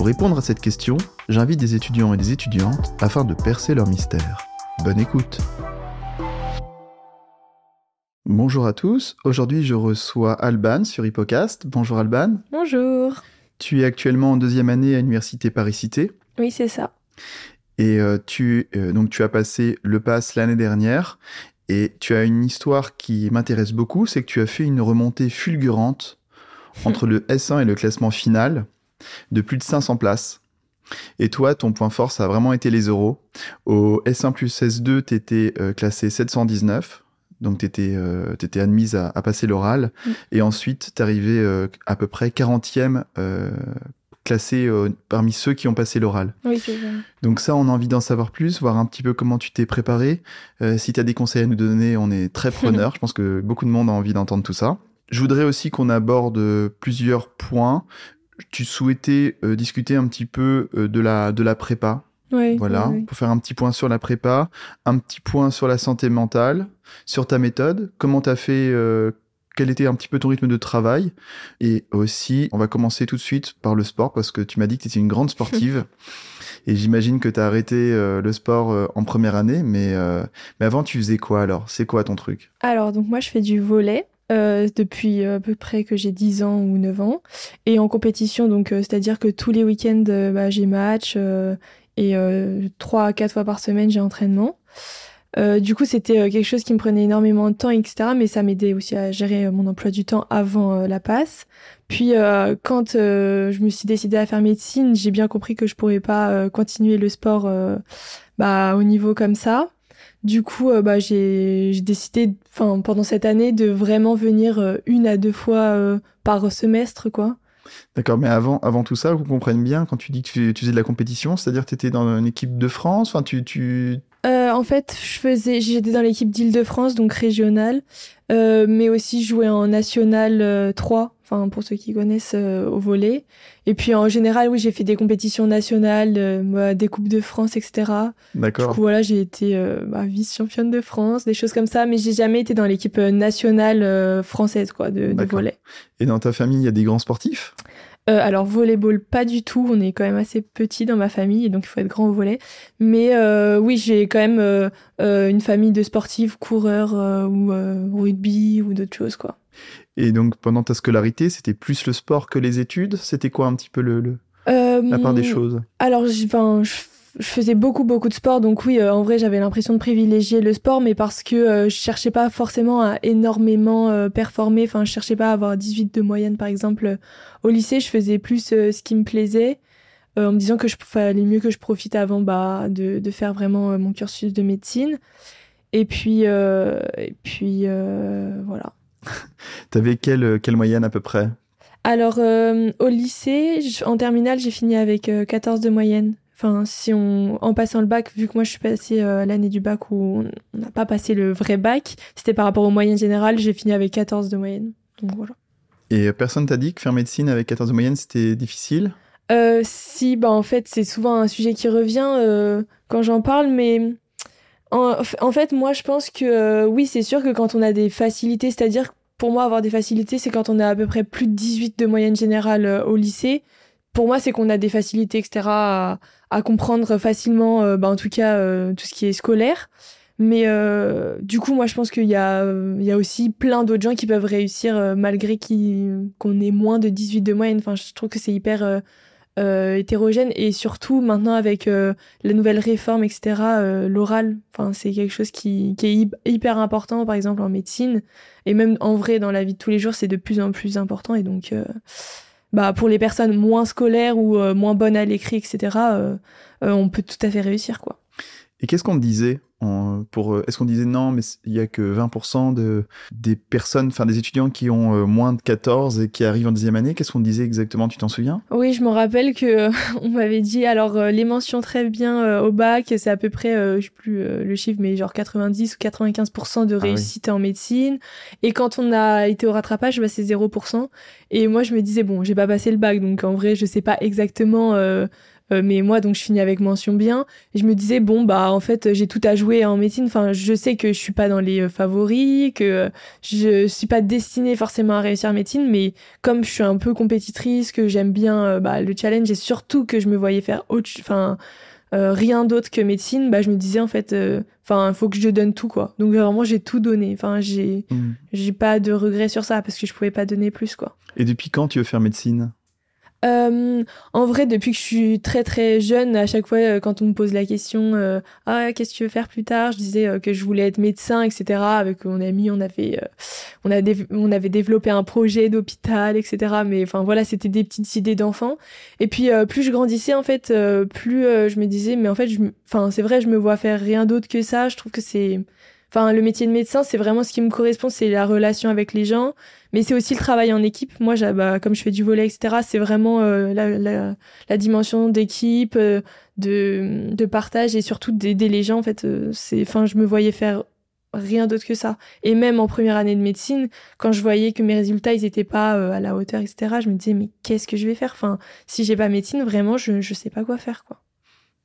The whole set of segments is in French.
Pour répondre à cette question, j'invite des étudiants et des étudiantes afin de percer leur mystère. Bonne écoute Bonjour à tous, aujourd'hui je reçois Alban sur Hippocast. Bonjour Alban. Bonjour. Tu es actuellement en deuxième année à l'université Paris-Cité. Oui, c'est ça. Et euh, tu, euh, donc tu as passé le pass l'année dernière et tu as une histoire qui m'intéresse beaucoup, c'est que tu as fait une remontée fulgurante entre le S1 et le classement final de plus de 500 places. Et toi, ton point fort, ça a vraiment été les euros. Au S1 plus S2, tu étais euh, classé 719. Donc, tu étais, euh, admise à, passer l'oral. Mm. Et ensuite, tu arrivé euh, à peu près 40e classé parmi ceux qui ont passé l'oral. Oui, c'est ça. Donc ça, on a envie d'en savoir plus, voir un petit peu comment tu t'es préparé. si tu as des conseils à nous donner, on est très preneur. Je pense que beaucoup de monde a envie d'entendre tout ça. Je voudrais aussi qu'on aborde plusieurs points tu souhaitais euh, discuter un petit peu euh, de la de la prépa. Oui, voilà, pour faire un petit point sur la prépa, un petit point sur la santé mentale, sur ta méthode, comment tu as fait euh, quel était un petit peu ton rythme de travail et aussi on va commencer tout de suite par le sport parce que tu m'as dit que tu étais une grande sportive et j'imagine que tu as arrêté le sport en première année mais mais avant tu faisais quoi alors? C'est quoi ton truc? Alors donc moi je fais du volet euh, depuis à peu près que j'ai 10 ans ou 9 ans. Et en compétition, donc euh, c'est-à-dire que tous les week-ends, euh, bah, j'ai match et 3 à 4 fois par semaine, j'ai entraînement. du coup, c'était quelque chose qui me prenait énormément de temps, etc. Mais ça m'aidait aussi à gérer mon emploi du temps avant la passe. Puis, quand je me suis décidée à faire médecine, j'ai bien compris que je pourrais pas continuer le sport bah, au niveau comme ça. Du coup, euh, bah, j'ai décidé, enfin, pendant cette année, de vraiment venir euh, une à deux fois euh, par semestre, quoi. D'accord, mais avant, avant tout ça, vous comprenez bien, quand tu dis que tu, faisais de la compétition, c'est-à-dire que tu étais dans une équipe de France, enfin, tu... tu... en fait, je faisais, j'étais dans l'équipe d'Île-de-France, donc régionale, mais aussi jouais en National 3, enfin pour ceux qui connaissent euh, au volet. Et puis en général, oui, j'ai fait des compétitions nationales, euh, des coupes de France, etc. D'accord. Du coup, voilà, j'ai été euh, bah, vice-championne de France, des choses comme ça, mais j'ai jamais été dans l'équipe nationale française, quoi, de, de volet. Et dans ta famille, il y a des grands sportifs? Alors volleyball pas du tout, on est quand même assez petit dans ma famille, donc il faut être grand au volet. Mais oui, j'ai quand même une famille de sportifs, coureurs ou rugby ou d'autres choses quoi. Et donc, pendant ta scolarité, c'était plus le sport que les études? C'était quoi un petit peu le, la part des euh, choses? Alors, je, je, faisais beaucoup, beaucoup de sport. Donc oui, euh, en vrai, j'avais l'impression de privilégier le sport, mais parce que euh, je cherchais pas forcément à énormément performer. Enfin, je cherchais pas à avoir 18 de moyenne, par exemple. Au lycée, je faisais plus ce qui me plaisait. en me disant que je fallait mieux que je profite avant bah, de, de faire vraiment mon cursus de médecine. Et puis, et puis voilà. T'avais quelle, quelle moyenne à peu près? Alors, euh, au lycée, en terminale, j'ai fini avec 14 euh, de moyenne. Enfin, si on, en passant le bac, vu que moi je suis passée euh, l'année du bac où on n'a pas passé le vrai bac, c'était par rapport aux moyennes générales, j'ai fini avec 14 de moyenne. Donc voilà. Et personne t'a dit que faire médecine avec 14 de moyenne, c'était difficile? Si, bah en fait, c'est souvent un sujet qui revient quand j'en parle, mais en, fait, moi, je pense que euh, oui, c'est sûr que quand on a des facilités, c'est-à-dire pour moi, avoir des facilités, c'est quand on a à peu près plus de 18 de moyenne générale euh, au lycée. Pour moi, c'est qu'on a des facilités, etc., à, comprendre facilement, euh, bah, en tout cas, tout ce qui est scolaire. Mais du coup, moi, je pense qu'il y y a aussi plein d'autres gens qui peuvent réussir malgré qu'on ait moins de 18 de moyenne. Enfin, je trouve que c'est hyper euh, hétérogène et surtout maintenant avec euh, la nouvelle réforme, etc., euh, l'oral, c'est quelque chose qui, qui, est hyper important, par exemple en médecine, et même en vrai dans la vie de tous les jours, c'est de plus en plus important. Et donc, bah, pour les personnes moins scolaires ou moins bonnes à l'écrit, etc., on peut tout à fait réussir. quoi. Et qu'est-ce qu'on disait pour, Est-ce qu'on disait non, mais il y a que 20% de, des personnes, enfin des étudiants qui ont moins de 14 et qui arrivent en deuxième année Qu'est-ce qu'on disait exactement Tu t'en souviens? Oui, je me rappelle que on m'avait dit, alors les mentions très bien au bac, c'est à peu près, je sais plus le chiffre, mais genre 90 ou 95% de ah réussite en médecine. Et quand on a été au rattrapage, bah, c'est 0%. Et moi, je me disais, bon, j'ai pas passé le bac, donc en vrai, je sais pas exactement. Euh, euh, mais moi, donc, je finis avec mention bien. Et je me disais, bon, bah, en fait, j'ai tout à jouer en médecine. Enfin, je sais que je suis pas dans les euh, favoris, que je suis pas destinée forcément à réussir en médecine, mais comme je suis un peu compétitrice, que j'aime bien bah, le challenge et surtout que je me voyais faire autre, enfin, rien d'autre que médecine, bah, je me disais, en fait, enfin, il faut que je donne tout, quoi. Donc, vraiment, j'ai tout donné. Enfin, j'ai, mmh. j'ai pas de regrets sur ça parce que je pouvais pas donner plus, quoi. Et depuis quand tu veux faire médecine? Euh, en vrai, depuis que je suis très très jeune, à chaque fois euh, quand on me pose la question euh, ah qu'est-ce que tu veux faire plus tard, je disais euh, que je voulais être médecin, etc. Avec mon ami, on avait on a on avait développé un projet d'hôpital, etc. Mais enfin voilà, c'était des petites idées d'enfant. Et puis plus je grandissais en fait, plus je me disais mais en fait, enfin c'est vrai, je me vois faire rien d'autre que ça. Je trouve que c'est Enfin, le métier de médecin, c'est vraiment ce qui me correspond, c'est la relation avec les gens, mais c'est aussi le travail en équipe. Moi, bah, comme je fais du volet, etc., c'est vraiment euh, la, dimension d'équipe, euh, de, partage et surtout d'aider les gens. En fait, euh, c'est, enfin, je me voyais faire rien d'autre que ça. Et même en première année de médecine, quand je voyais que mes résultats, ils étaient pas à la hauteur, etc., je me disais, mais qu'est-ce que je vais faire? Enfin, si j'ai pas médecine, vraiment, je, je sais pas quoi faire, quoi.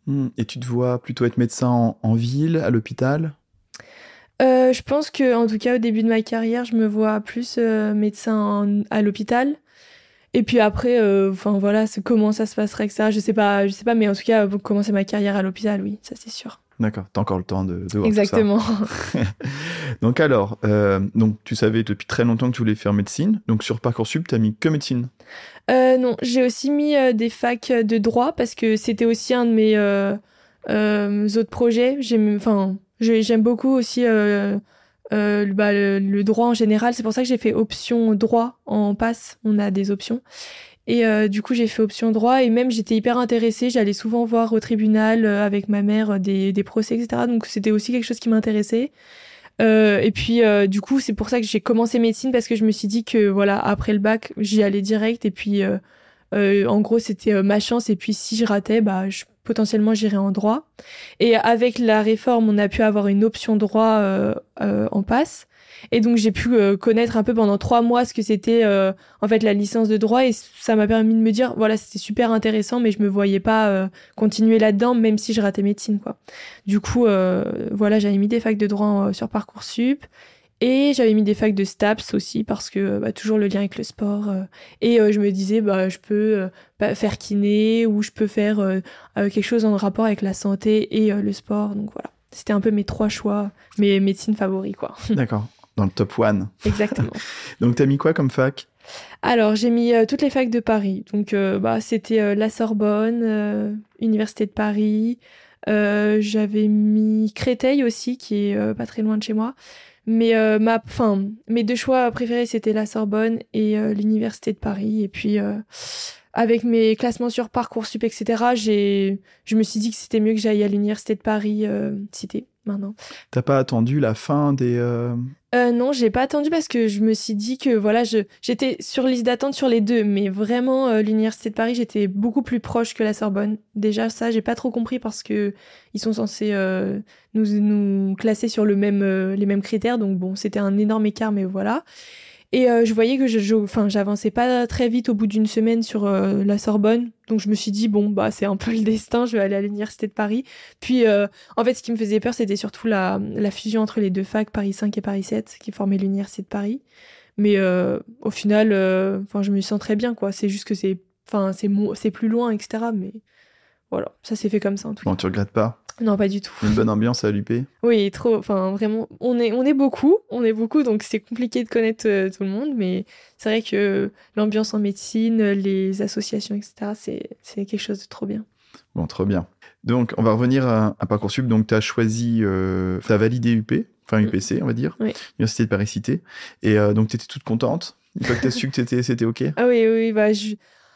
Hmm. Et tu te vois plutôt être médecin en ville, à l'hôpital? Euh, je pense que, en tout cas, au début de ma carrière, je me vois plus euh, médecin à l'hôpital. Et puis après, euh, enfin voilà, comment ça se passerait que ça, je sais pas, je sais pas, mais en tout cas, pour commencer ma carrière à l'hôpital, oui, ça c'est sûr. D'accord, t'as encore le temps de, de voir Exactement. ça. donc alors, donc tu savais depuis très longtemps que tu voulais faire médecine. Donc sur parcoursup, t'as mis que médecine? non, j'ai aussi mis des facs de droit parce que c'était aussi un de mes autres projets. J'ai, enfin, J'aime beaucoup aussi euh, euh, bah, le, droit en général. C'est pour ça que j'ai fait option droit en passe. On a des options. Et euh, du coup, j'ai fait option droit et même j'étais hyper intéressée. J'allais souvent voir au tribunal avec ma mère des, des procès, etc. Donc c'était aussi quelque chose qui m'intéressait. et puis du coup, c'est pour ça que j'ai commencé médecine parce que je me suis dit que voilà, après le bac, j'y allais direct et puis en gros, c'était ma chance. Et puis si je ratais, bah je potentiellement j'irai en droit. Et avec la réforme, on a pu avoir une option droit euh, euh, en passe. Et donc j'ai pu euh, connaître un peu pendant trois mois ce que c'était en fait la licence de droit et ça m'a permis de me dire voilà c'était super intéressant mais je me voyais pas continuer là-dedans même si je ratais médecine quoi. Du coup voilà j'avais mis des facs de droit sur parcoursup et j'avais mis des facs de STAPS aussi parce que bah, toujours le lien avec le sport. Euh. et euh, je me disais, bah, je peux euh, faire kiné ou je peux faire quelque chose en rapport avec la santé et le sport. Donc voilà, c'était un peu mes trois choix, mes médecines favoris. quoi. D'accord, dans le top one. Exactement. Donc t'as mis quoi comme fac? Alors, j'ai mis toutes les facs de Paris. Donc, bah, c'était la Sorbonne, Université de Paris. J'avais mis Créteil aussi, qui est pas très loin de chez moi. Mais euh, ma, enfin, mes deux choix préférés, c'était la Sorbonne et euh, l'Université de Paris. Et puis, euh, avec mes classements sur Parcoursup, etc., je me suis dit que c'était mieux que j'aille à l'Université de Paris cité maintenant. T'as pas attendu la fin des... Euh... Euh, non, j'ai pas attendu parce que je me suis dit que voilà, j'étais sur liste d'attente sur les deux, mais vraiment euh, l'université de Paris, j'étais beaucoup plus proche que la Sorbonne. Déjà ça, j'ai pas trop compris parce que ils sont censés nous nous classer sur le même les mêmes critères, donc bon, c'était un énorme écart, mais voilà. Et euh, je voyais que je, enfin, j'avançais pas très vite au bout d'une semaine sur euh, la Sorbonne. Donc je me suis dit, bon, bah, c'est un peu le destin, je vais aller à l'université de Paris. Puis, euh, en fait, ce qui me faisait peur, c'était surtout la, fusion entre les deux facs, Paris 5 et Paris 7, qui formaient l'université de Paris. Mais au final, je me sens très bien, quoi. C'est juste que c'est, enfin, c'est, c'est plus loin, etc. voilà, ça s'est fait comme ça, en tout bon, tu regrettes pas? Non, pas du tout. Une bonne ambiance à l'UP Oui, trop. Enfin, vraiment, on est, on est beaucoup, on est beaucoup, donc c'est compliqué de connaître euh, tout le monde, mais c'est vrai que l'ambiance en médecine, les associations, etc., c'est quelque chose de trop bien. Bon, trop bien. Donc, on va revenir à, Parcoursup. Donc, tu as choisi, euh, tu as validé UP, enfin UPC, on va dire, oui. Université de Paris-Cité. Et euh, donc, tu étais toute contente une fois que tu as su que c'était OK? Ah oui, oui, bah, je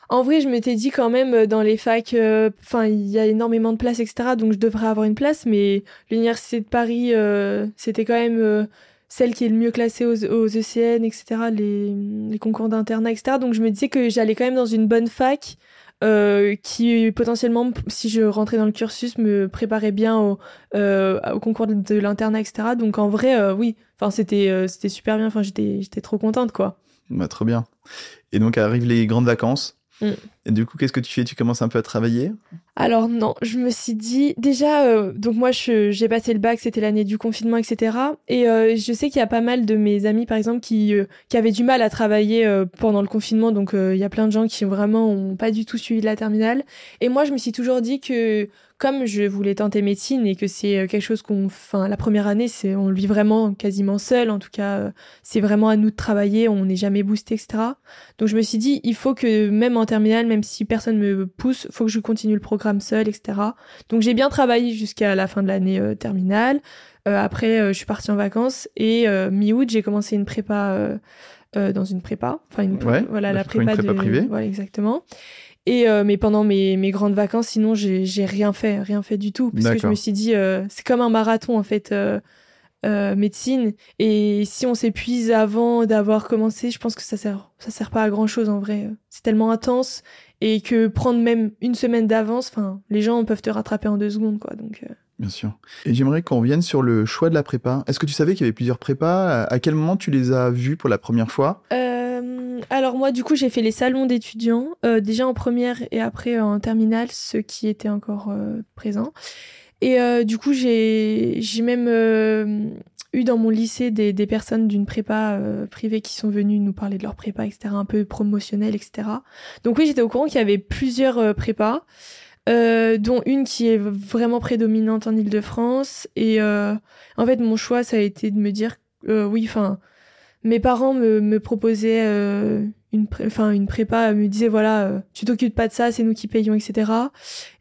en vrai, je m'étais dit quand même dans les facs, euh, enfin, il y a énormément de places, etc. Donc je devrais avoir une place, mais l'université de Paris, euh, c'était quand même euh, celle qui est le mieux classée aux, aux ECN, etc. Les, les concours d'internat, etc. Donc je me disais que j'allais quand même dans une bonne fac. qui potentiellement, si je rentrais dans le cursus, me préparait bien au, au concours de, l'internat, etc. Donc en vrai, oui, enfin c'était c'était super bien. Enfin j'étais j'étais trop contente quoi. Bah, trop bien. Et donc arrivent les grandes vacances. Mm. Et du coup, qu'est-ce que tu fais? Tu commences un peu à travailler? Alors non, je me suis dit déjà, euh, donc moi j'ai passé le bac, c'était l'année du confinement, etc. Et euh, je sais qu'il y a pas mal de mes amis, par exemple, qui, euh, avaient du mal à travailler pendant le confinement. Donc il y a plein de gens qui vraiment ont pas du tout suivi la terminale. Et moi, je me suis toujours dit que comme je voulais tenter médecine et que c'est quelque chose qu'on, enfin, la première année, on vit vraiment quasiment seul. En tout cas, c'est vraiment à nous de travailler. On n'est jamais boosté, etc. Donc je me suis dit, il faut que même en terminale, si personne me pousse, faut que je continue le programme seul, etc. Donc j'ai bien travaillé jusqu'à la fin de l'année euh, terminale. Euh, après, euh, je suis partie en vacances et mi-août, j'ai commencé une prépa dans une prépa. Enfin, une, voilà, la prépa, prépa privée. Voilà, exactement. Et mais pendant mes, mes grandes vacances, sinon j'ai rien fait, rien fait du tout, parce que je me suis dit c'est comme un marathon en fait. Euh, médecine. Et si on s'épuise avant d'avoir commencé je pense que ça sert ça sert pas à grand chose en vrai. C'est tellement intense et que prendre même une semaine d'avance enfin les gens peuvent te rattraper en deux secondes quoi. Donc euh. bien sûr. Et j'aimerais qu'on revienne sur le choix de la prépa. Est-ce que tu savais qu'il y avait plusieurs prépas? À quel moment tu les as vus pour la première fois? Euh, alors moi du coup j'ai fait les salons d'étudiants déjà en première et après en terminale ceux qui étaient encore présents et euh, du coup, j'ai même euh, eu dans mon lycée des, des personnes d'une prépa euh, privée qui sont venues nous parler de leur prépa, etc., un peu promotionnelle, etc. Donc oui, j'étais au courant qu'il y avait plusieurs prépas, dont une qui est vraiment prédominante en Ile-de-France. Et en fait, mon choix, ça a été de me dire, oui, enfin, mes parents me, me proposaient une, enfin une prépa me disait voilà euh, tu t'occupes pas de ça c'est nous qui payons etc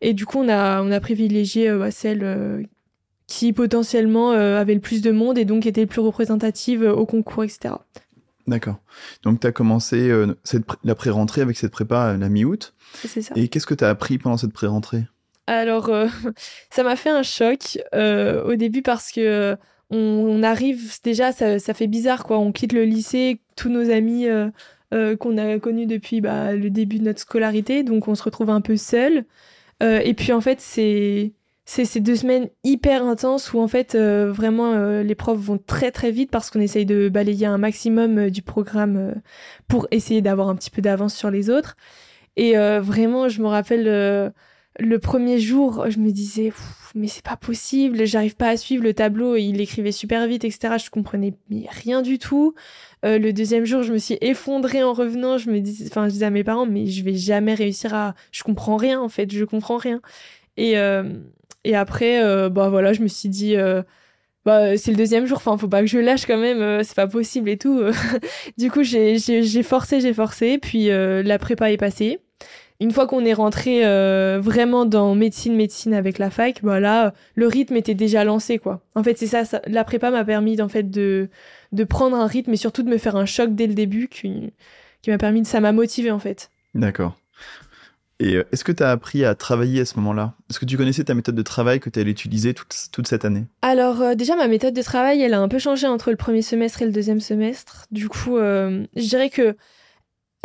et du coup on a on a privilégié euh, celle euh, qui potentiellement avait le plus de monde et donc était le plus représentative au concours etc d'accord. Donc tu as commencé cette la pré-rentrée avec cette prépa la mi-août. C'est ça. Et qu'est-ce que tu as appris pendant cette pré-rentrée? Alors ça m'a fait un choc au début parce que on, arrive déjà ça, ça, fait bizarre quoi. On quitte le lycée tous nos amis euh, qu'on a connu depuis bah, le début de notre scolarité, donc on se retrouve un peu seul. Euh, et puis en fait, c'est c'est ces deux semaines hyper intenses où en fait euh, vraiment les profs vont très très vite parce qu'on essaye de balayer un maximum du programme pour essayer d'avoir un petit peu d'avance sur les autres. Et vraiment, je me rappelle le premier jour, je me disais mais c'est pas possible, j'arrive pas à suivre le tableau, il écrivait super vite, etc. Je comprenais rien du tout. Euh, le deuxième jour, je me suis effondrée en revenant. Je me dis, enfin, je disais à mes parents, mais je vais jamais réussir à. Je comprends rien en fait, je comprends rien. Et euh, et après, euh, bah voilà, je me suis dit. Bah, c'est le deuxième jour, enfin, faut pas que je lâche quand même, c'est pas possible et tout. du coup, j'ai forcé, j'ai forcé, puis la prépa est passée une fois qu'on est rentré vraiment dans médecine médecine avec la fac bah là le rythme était déjà lancé quoi en fait c'est ça, ça, la prépa m'a permis en fait de de prendre un rythme et surtout de me faire un choc dès le début qui, qui m'a permis de ça m'a motivé en fait. D'accord. Et euh, est-ce que tu as appris à travailler à ce moment-là? Est-ce que tu connaissais ta méthode de travail que tu allais utiliser toute, toute cette année? Alors euh, déjà ma méthode de travail elle a un peu changé entre le premier semestre et le deuxième semestre. Du coup euh, je dirais que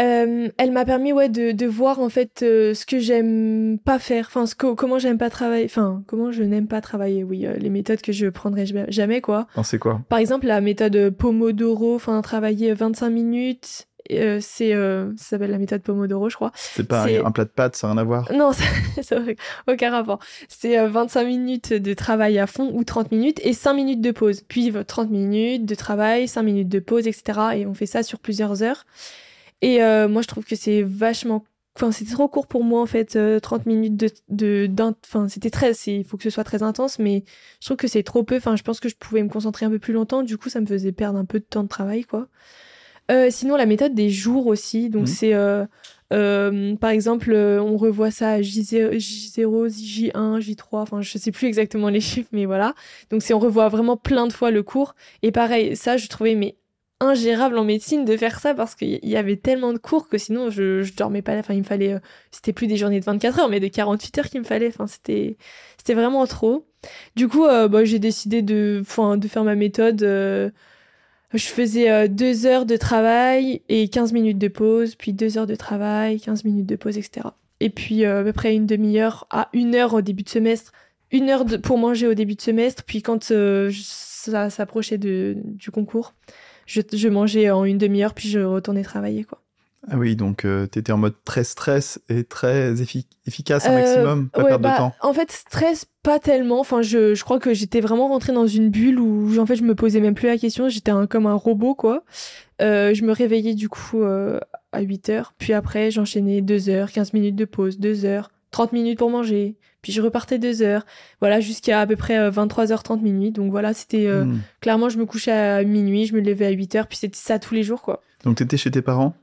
euh, elle m'a permis ouais de, de voir en fait euh, ce que j'aime pas faire enfin ce que, comment j'aime pas travailler enfin comment je n'aime pas travailler oui euh, les méthodes que je prendrai jamais quoi. C'est quoi? Par exemple la méthode Pomodoro enfin travailler 25 minutes c'est ça s'appelle la méthode Pomodoro je crois. C'est pas un plat de pâtes ça n'a rien à voir? Non c'est vrai aucun rapport. C'est 25 minutes de travail à fond ou 30 minutes et 5 minutes de pause. Puis 30 minutes de travail 5 minutes de pause etc et on fait ça sur plusieurs heures et euh, moi, je trouve que c'est vachement. Enfin, c'était trop court pour moi, en fait, 30 euh, minutes de. de enfin, c'était très. Il faut que ce soit très intense, mais je trouve que c'est trop peu. Enfin, je pense que je pouvais me concentrer un peu plus longtemps. Du coup, ça me faisait perdre un peu de temps de travail, quoi. Euh, sinon, la méthode des jours aussi. Donc, mmh. c'est. par exemple, on revoit ça à J0, J0, J1, J3, enfin je sais plus exactement les chiffres, mais voilà. Donc c'est on revoit vraiment plein de fois le cours. Et pareil, ça je trouvais mais ingérable en médecine de faire ça parce qu'il y avait tellement de cours que sinon je, je dormais pas. Enfin, il me fallait, euh, c'était plus des journées de 24 heures, mais de 48 heures qu'il me fallait. Enfin, c'était, c'était vraiment trop. Du coup, euh, bah, j'ai décidé de, de faire ma méthode. je faisais deux heures de travail et 15 minutes de pause, puis deux heures de travail, 15 minutes de pause, etc. Et puis à peu près une demi-heure à une heure au début de semestre, une heure pour manger au début de semestre, puis quand ça s'approchait du concours, je, mangeais en une demi-heure, puis je retournais travailler, quoi. Ah oui, donc euh, tu étais en mode très stress et très efficace un euh, maximum, pas perdre de bah, temps. En fait, stress, pas tellement. Enfin, je, je crois que j'étais vraiment rentrée dans une bulle où en fait, je me posais même plus la question. J'étais comme un robot, quoi. Euh, je me réveillais du coup à 8 heures. Puis après, j'enchaînais 2 heures, 15 minutes de pause, 2 heures, 30 minutes pour manger, puis je repartais deux heures, voilà, jusqu'à à peu près 23h30 euh, minuit. Donc voilà, c'était euh, hmm. clairement, je me couchais à minuit, je me levais à 8 heures, puis c'était ça tous les jours, quoi. Donc t'étais chez tes parents?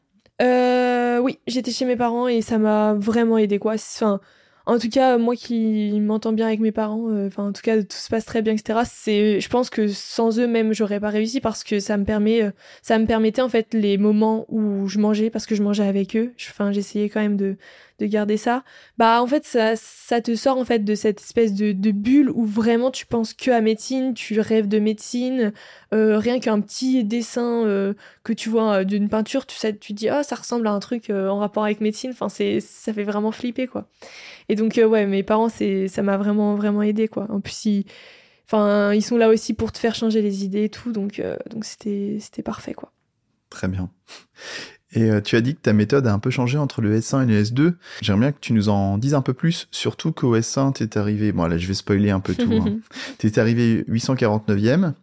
Euh, Oui, j'étais chez mes parents et ça m'a vraiment aidé, quoi. Enfin, en tout cas, moi qui m'entends bien avec mes parents, euh, enfin en tout cas tout se passe très bien, etc. C'est, je pense que sans eux même j'aurais pas réussi parce que ça me permet, ça me permettait en fait les moments où je mangeais parce que je mangeais avec eux. Enfin j'essayais quand même de de garder ça. Bah en fait ça ça te sort en fait de cette espèce de, de bulle où vraiment tu penses que à médecine, tu rêves de médecine, euh, rien qu'un petit dessin que tu vois d'une peinture, tu sais, tu dis ah ça ressemble à un truc en rapport avec médecine. Enfin c'est ça fait vraiment flipper quoi. Et donc, euh, ouais, mes parents, c'est, ça m'a vraiment, vraiment aidé, quoi. En plus, ils, enfin, ils sont là aussi pour te faire changer les idées et tout, donc, euh, donc c'était, c'était parfait, quoi. Très bien. Et euh, tu as dit que ta méthode a un peu changé entre le S1 et le S2. J'aimerais bien que tu nous en dises un peu plus, surtout qu'au S1, tu es arrivé, bon là je vais spoiler un peu tout, hein. tu es arrivé 849e,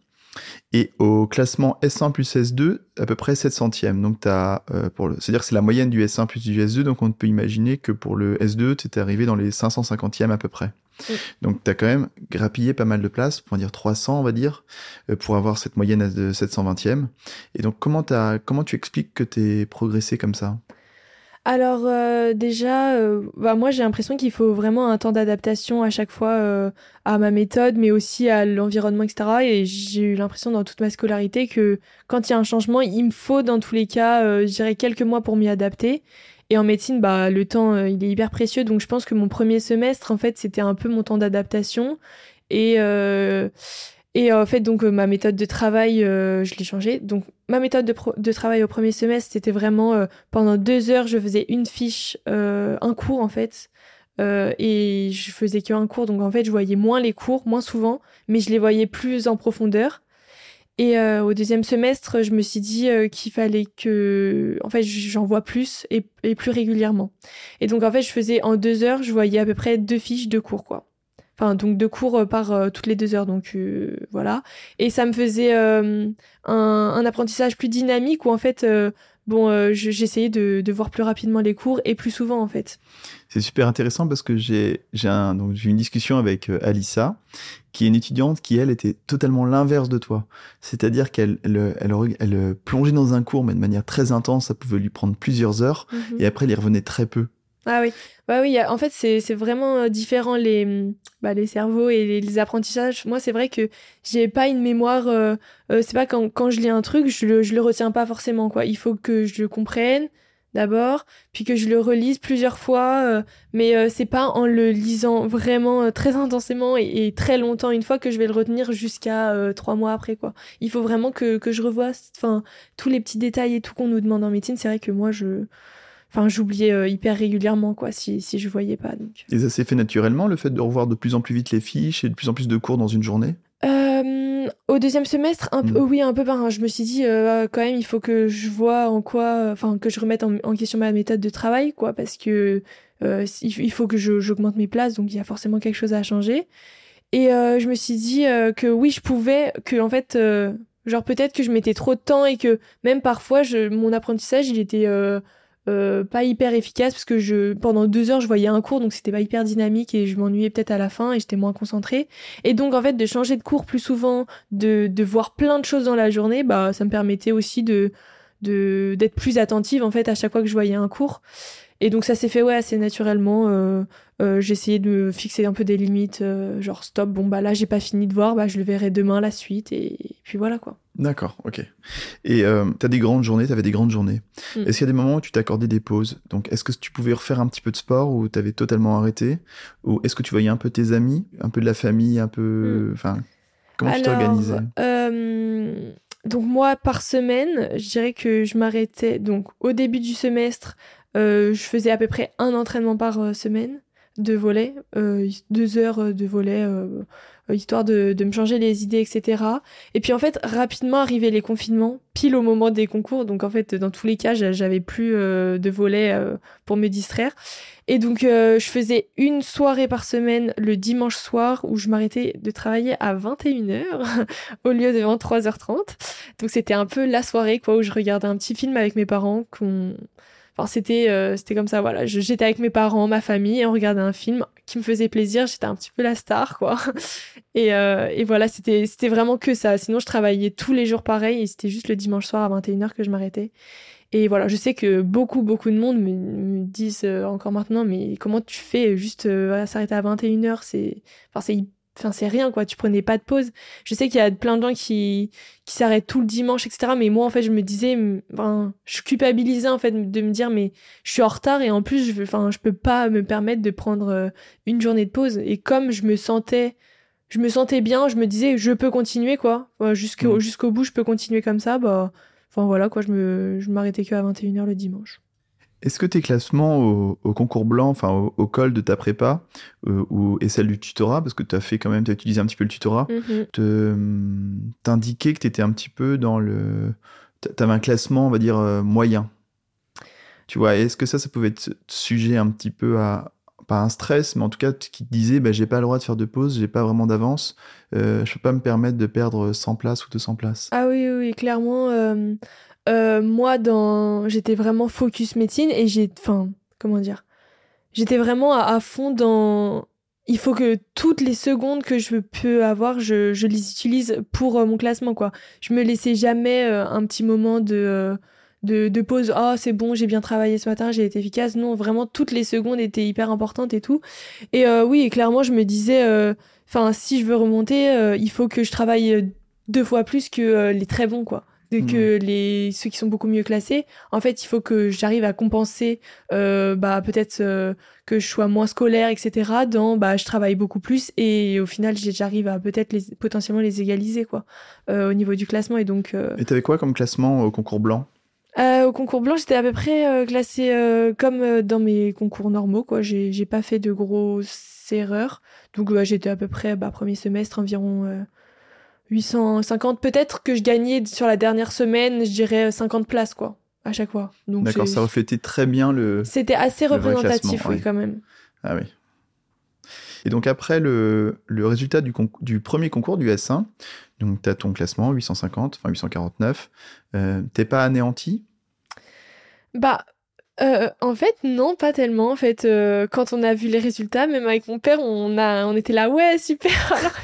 et au classement S1 plus S2, à peu près 700e. Donc, t'as, euh, pour le, c'est-à-dire que c'est la moyenne du S1 plus du S2. Donc, on peut imaginer que pour le S2, tu étais arrivé dans les 550e à peu près. Donc, tu as quand même grappillé pas mal de places, pour dire 300, on va dire, euh, pour avoir cette moyenne de 720e. Et donc, comment, comment tu expliques que tu es progressé comme ça? Alors euh, déjà, euh, bah, moi j'ai l'impression qu'il faut vraiment un temps d'adaptation à chaque fois euh, à ma méthode, mais aussi à l'environnement, etc. Et j'ai eu l'impression dans toute ma scolarité que quand il y a un changement, il me faut dans tous les cas, je dirais quelques mois pour m'y adapter. Et en médecine, bah le temps, il est hyper précieux, donc je pense que mon premier semestre, en fait, c'était un peu mon temps d'adaptation. Et et en fait, donc, euh, ma méthode de travail, euh, je l'ai changée. Donc, ma méthode de, travail au premier semestre, c'était vraiment euh, pendant deux heures, je faisais une fiche, un cours en fait. et je faisais qu'un cours. Donc, en fait, je voyais moins les cours, moins souvent, mais je les voyais plus en profondeur. Et au deuxième semestre, je me suis dit qu'il fallait que, en fait, j'en vois plus et, et, plus régulièrement. Et donc, en fait, je faisais en deux heures, je voyais à peu près deux fiches de cours, quoi enfin donc deux cours euh, par euh, toutes les deux heures. Donc euh, voilà. Et ça me faisait un, un, apprentissage plus dynamique où en fait bon j'essayais de, de, voir plus rapidement les cours et plus souvent en fait. C'est super intéressant parce que j'ai j'ai un, donc j'ai une discussion avec Alissa qui est une étudiante qui elle était totalement l'inverse de toi. C'est-à-dire qu'elle elle, elle, elle, plongeait dans un cours mais de manière très intense. Ça pouvait lui prendre plusieurs heures. Mhm. et après elle y revenait très peu ah oui, bah oui. En fait, c'est vraiment euh, différent les mm, bah, les cerveaux et les, apprentissages. Moi, c'est vrai que j'ai pas une mémoire. Euh, euh, c'est pas quand, quand je lis un truc, je le je le retiens pas forcément quoi. Il faut que je le comprenne d'abord, puis que je le relise plusieurs fois. mais c'est pas en le lisant vraiment très intensément et, très longtemps une fois que je vais le retenir jusqu'à trois mois après quoi. Il faut vraiment que que je revoie. Tous les petits détails et tout qu'on nous demande en médecine. C'est vrai que moi je enfin j'oubliais euh, hyper régulièrement quoi si si je voyais pas donc. Et ça s'est fait naturellement le fait de revoir de plus en plus vite les fiches et de plus en plus de cours dans une journée? Euh, au deuxième semestre un peu hmm. oui un peu par je me suis dit euh, quand même il faut que je vois en quoi enfin que je remette en, question ma méthode de travail quoi parce que il faut que j'augmente mes places donc il y a forcément quelque chose à changer. Et je me suis dit que oui je pouvais que en fait genre peut-être que je mettais trop de temps et que même parfois je mon apprentissage il était euh, pas hyper efficace parce que je pendant deux heures je voyais un cours donc c'était pas hyper dynamique et je m'ennuyais peut-être à la fin et j'étais moins concentrée et donc en fait de changer de cours plus souvent de, de voir plein de choses dans la journée bah ça me permettait aussi de de d'être plus attentive en fait à chaque fois que je voyais un cours Et donc ça s'est fait ouais assez naturellement. Euh, euh, essayé de fixer un peu des limites, euh, genre stop, bon bah là j'ai pas fini de voir, bah je le verrai demain la suite et, puis voilà quoi. D'accord, ok. Et euh, t'as des grandes journées, t'avais des grandes journées. Mm. Est-ce qu'il y a des moments où tu t'accordais des pauses? Donc est-ce que tu pouvais refaire un petit peu de sport ou t'avais totalement arrêté? Ou est-ce que tu voyais un peu tes amis, un peu de la famille, un peu, enfin, comment tu t'organisais? donc moi par semaine, je dirais que je m'arrêtais. Donc au début du semestre, euh, je faisais à peu près un entraînement par semaine de volet, euh, deux heures euh, de volet, euh, histoire de, de me changer les idées, etc. Et puis en fait, rapidement arrivaient les confinements, pile au moment des concours. Donc en fait, dans tous les cas, j'a- j'avais plus euh, de volet euh, pour me distraire. Et donc euh, je faisais une soirée par semaine le dimanche soir où je m'arrêtais de travailler à 21h au lieu de 23h30. Donc c'était un peu la soirée quoi où je regardais un petit film avec mes parents qu'on C'était euh, c'était comme ça voilà. J'étais avec mes parents ma famille et on regardait un film qui me faisait plaisir. J'étais un petit peu la star quoi. Et, euh, et voilà c'était c'était vraiment que ça. Sinon je travaillais tous les jours pareil et c'était juste le dimanche soir à 21h que je m'arrêtais. Et voilà je sais que beaucoup beaucoup de monde me, disent euh, encore maintenant mais comment tu fais juste à s'arrêter à 21h c'est enfin Enfin, c'est rien, quoi. Tu prenais pas de pause. Je sais qu'il y a plein de gens qui, qui s'arrêtent tout le dimanche, etc. Mais moi, en fait, je me disais, enfin, je culpabilisais, en fait, de me dire, mais je suis en retard et en plus, je, veux- enfin, je peux pas me permettre de prendre euh, une journée de pause. Et comme je me sentais, je me sentais bien, je me disais, je peux continuer, quoi. Jusqu'au Mm. jusqu'au bout, je peux continuer comme ça, bah, enfin, voilà, quoi. Je me, je m'arrêtais que à 21h le dimanche. Est-ce que tes classements au, au concours blanc, enfin au, au col de ta prépa, euh, ou, et celle du tutorat, parce que tu as fait quand même, tu as utilisé un petit peu le tutorat, t'indiquait que tu étais un petit peu dans le. Tu avais un classement, on va dire, euh, moyen? Tu vois, est-ce que ça, ça pouvait être sujet un petit peu à. Pas un stress, mais en tout cas, qui te disait, bah, j'ai pas le droit de faire de pause, j'ai pas vraiment d'avance, euh, je peux pas me permettre de perdre 100 places ou 200 places? Ah oui, oui, oui, clairement. euh, euh, moi, dans... j'étais vraiment focus médecine et j'ai. Enfin, comment dire? J'étais vraiment à, fond dans. Il faut que toutes les secondes que je peux avoir, je, les utilise pour euh, mon classement, quoi. Je me laissais jamais euh, un petit moment de. de, pause, oh c'est bon, j'ai bien travaillé ce matin, j'ai été efficace. Non, vraiment, toutes les secondes étaient hyper importantes et tout. Et oui, et clairement, je me disais, enfin, si je veux remonter, il faut que je travaille deux fois plus que les très bons, quoi. De, que les ceux qui sont beaucoup mieux classés. En fait, il faut que j'arrive à compenser, euh, bah peut-être euh, que je sois moins scolaire, etc. Dans, bah je travaille beaucoup plus et au final, j'arrive à peut-être les potentiellement les égaliser, quoi, euh, au niveau du classement. Et donc, euh, Et t'avais quoi comme classement au concours blanc? Euh, au concours blanc, j'étais à peu près euh, classée euh, comme dans mes concours normaux, quoi. J'ai j'ai pas fait de grosses erreurs. Donc, ouais, j'étais à peu près, bah, premier semestre, environ euh, 850. Peut-être que je gagnais sur la dernière semaine, je dirais 50 places, quoi, à chaque fois. D'accord, ça reflétait très bien le. c'était assez le représentatif, oui, ouais. quand même. Ah oui. Et donc après le, le résultat du premier concours du S1, donc tu as ton classement 850, enfin 849, euh, t'es pas anéanti? Bah, euh, en fait, non, pas tellement. En fait, euh, quand on a vu les résultats, même avec mon père, on a, on était là, ouais, super.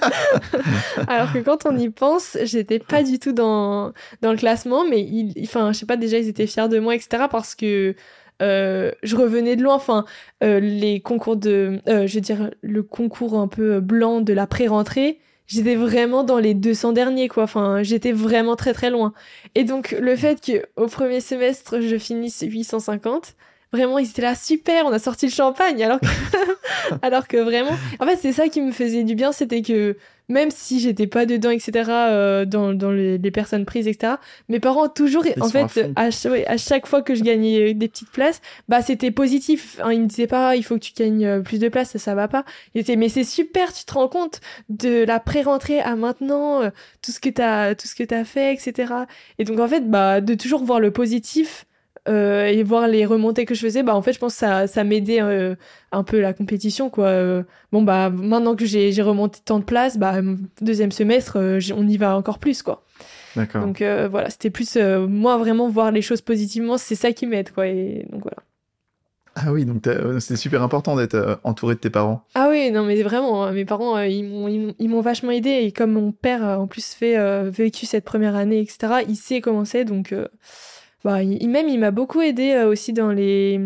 Alors que, quand on y pense, j'étais pas du tout dans, dans le classement, mais il, enfin, je sais pas, déjà, ils étaient fiers de moi, etc. Parce que euh, je revenais de loin. Enfin, euh, les concours de, euh, je veux dire, le concours un peu blanc de la pré-rentrée. J'étais vraiment dans les 200 derniers, quoi. Enfin, j'étais vraiment très très loin. Et donc, le fait que au premier semestre, je finisse 850, vraiment, ils étaient là, super, on a sorti le champagne. Alors que, alors que vraiment, en fait, c'est ça qui me faisait du bien, c'était que même si j'étais pas dedans, etc., euh, dans, dans les, les personnes prises, etc., mes parents, toujours, Ils en fait, à, cha- ouais, à chaque fois que je gagnais euh, des petites places, bah, c'était positif. Hein, ils me disaient pas, il faut que tu gagnes euh, plus de places, ça, ça va pas. Ils étaient, mais c'est super, tu te rends compte de la pré-rentrée à maintenant, euh, tout ce que t'as, tout ce que t'as fait, etc. Et donc, en fait, bah, de toujours voir le positif, euh, et voir les remontées que je faisais, bah, en fait, je pense que ça, ça m'aidait, euh, un peu la compétition, quoi. Euh, bon, bah, maintenant que j'ai, j'ai remonté tant de places, bah, deuxième semestre, euh, on y va encore plus, quoi. D'accord. Donc, voilà, c'était plus, moi, vraiment voir les choses positivement, c'est ça qui m'aide, quoi. Et donc, voilà. Ah oui, donc c'est super important d'être entouré de tes parents. Ah oui, non, mais vraiment, euh, mes parents, ils m'ont, ils m'ont- ils m'ont vachement aidé. Et comme mon père, en plus, fait, vécu cette première année, etc., il sait comment c'est. Donc, bah, il, même, il m'a beaucoup aidé euh, aussi dans les,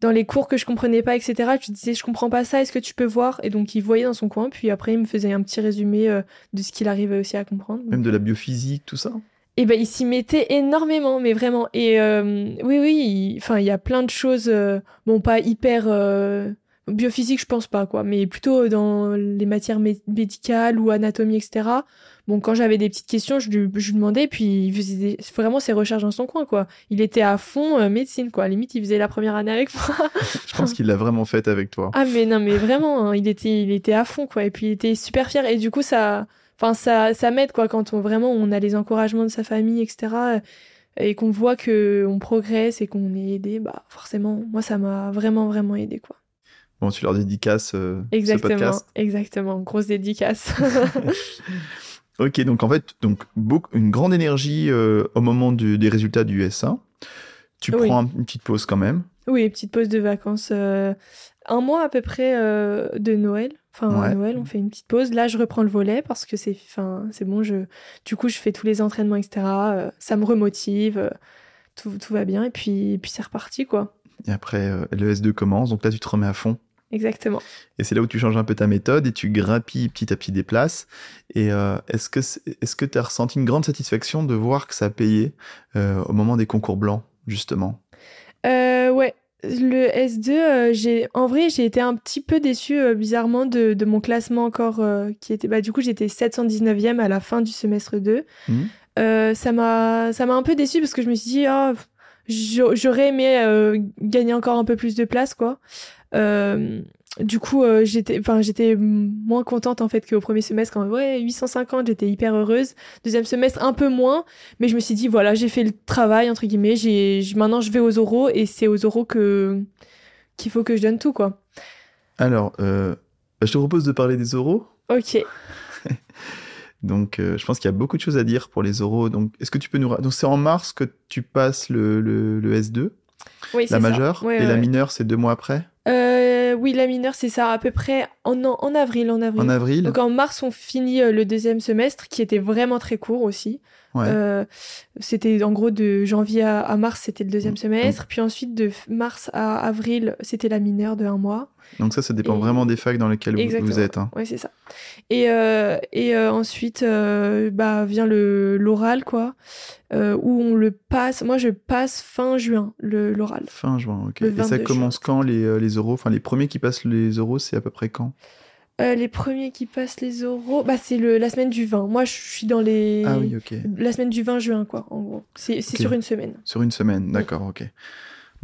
dans les cours que je comprenais pas, etc. Tu disais, je comprends pas ça, est-ce que tu peux voir? Et donc, il voyait dans son coin, puis après, il me faisait un petit résumé euh, de ce qu'il arrivait aussi à comprendre. Même de la biophysique, tout ça? Et ben, il s'y mettait énormément, mais vraiment. Et euh, oui, oui, enfin, il y a plein de choses, euh, bon, pas hyper Biophysique, je pense pas, quoi, mais plutôt dans les matières médicales ou anatomie, etc. Bon, quand j'avais des petites questions, je lui, je demandais, puis il faisait vraiment ses recherches dans son coin, quoi. Il était à fond euh, médecine, quoi. limite, il faisait la première année avec moi. je pense qu'il l'a vraiment faite avec toi. Ah, mais non, mais vraiment, hein, il était, il était à fond, quoi. Et puis, il était super fier. Et du coup, ça, enfin, ça, ça m'aide, quoi, quand on vraiment, on a les encouragements de sa famille, etc. Et qu'on voit que on progresse et qu'on est aidé, bah, forcément, moi, ça m'a vraiment, vraiment aidé, quoi. Bon, tu leur dédicaces euh, exactement, ce podcast. Exactement, grosse dédicace. ok, donc en fait, donc, une grande énergie euh, au moment des résultats du SA. Tu prends une petite pause quand même. Oui, une petite pause de vacances. Euh, un mois à peu près de Noël. Enfin, Noël, on fait une petite pause. Là, je reprends le volet parce que c'est c'est bon. Je, du coup, je fais tous les entraînements, etc. ça me remotive. Tout, tout, va bien. Et puis, puis c'est reparti, quoi. Et après, le S2 commence. Donc là, tu te remets à fond. Exactement. Et c'est là où tu changes un peu ta méthode et tu grappilles petit à petit des places. Et euh, est-ce que est-ce que tu as ressenti une grande satisfaction de voir que ça a payé euh, au moment des concours blancs, justement? Euh, Ouais. Le S2, j'ai en vrai, j'ai été un petit peu déçue bizarrement de, de, mon classement encore qui était bah du coup, j'étais 719e à la fin du semestre 2. Mmh. ça m'a ça m'a un peu déçue parce que je me suis dit oh, j'aurais aimé gagner encore un peu plus de place quoi. Euh, du coup, euh, j'étais, enfin, j'étais moins contente en fait qu'au premier semestre. Quand ouais, 850, j'étais hyper heureuse. Deuxième semestre, un peu moins, mais je me suis dit voilà, j'ai fait le travail entre guillemets. J'ai, maintenant, je vais aux oraux et c'est aux oraux que qu'il faut que je donne tout quoi. Alors, euh, je te propose de parler des oraux. Ok. Donc, je pense qu'il y a beaucoup de choses à dire pour les oraux. Donc, est-ce que tu peux nous donc c'est en mars que tu passes le, le, S2, oui, la majeure, et la mineure c'est deux mois après? Euh, oui, la mineure, c'est ça, à peu près en, en, avril, en avril. En avril? Donc en mars, on finit euh, le deuxième semestre, qui était vraiment très court aussi. Euh, c'était en gros de janvier à, mars, c'était le deuxième semestre. Puis ensuite, de mars à avril, c'était la mineure de un mois. Donc ça, ça dépend vraiment des facs dans lesquelles vous, êtes. Hein. Oui, c'est ça. Et, euh, et euh, ensuite, bah, vient le l'oral, quoi, où on le passe. Moi, je passe fin juin, l'oral. Fin juin, ok. Et ça commence quand, les, les euros Enfin, les premiers qui passent les euros, c'est à peu près quand? Euh, les premiers qui passent les oraux, bah, c'est la semaine du 20. Moi, je suis dans les. Ah oui, ok. La semaine du 20 juin, quoi, en gros. C'est sur une semaine. Sur une semaine, d'accord, ok.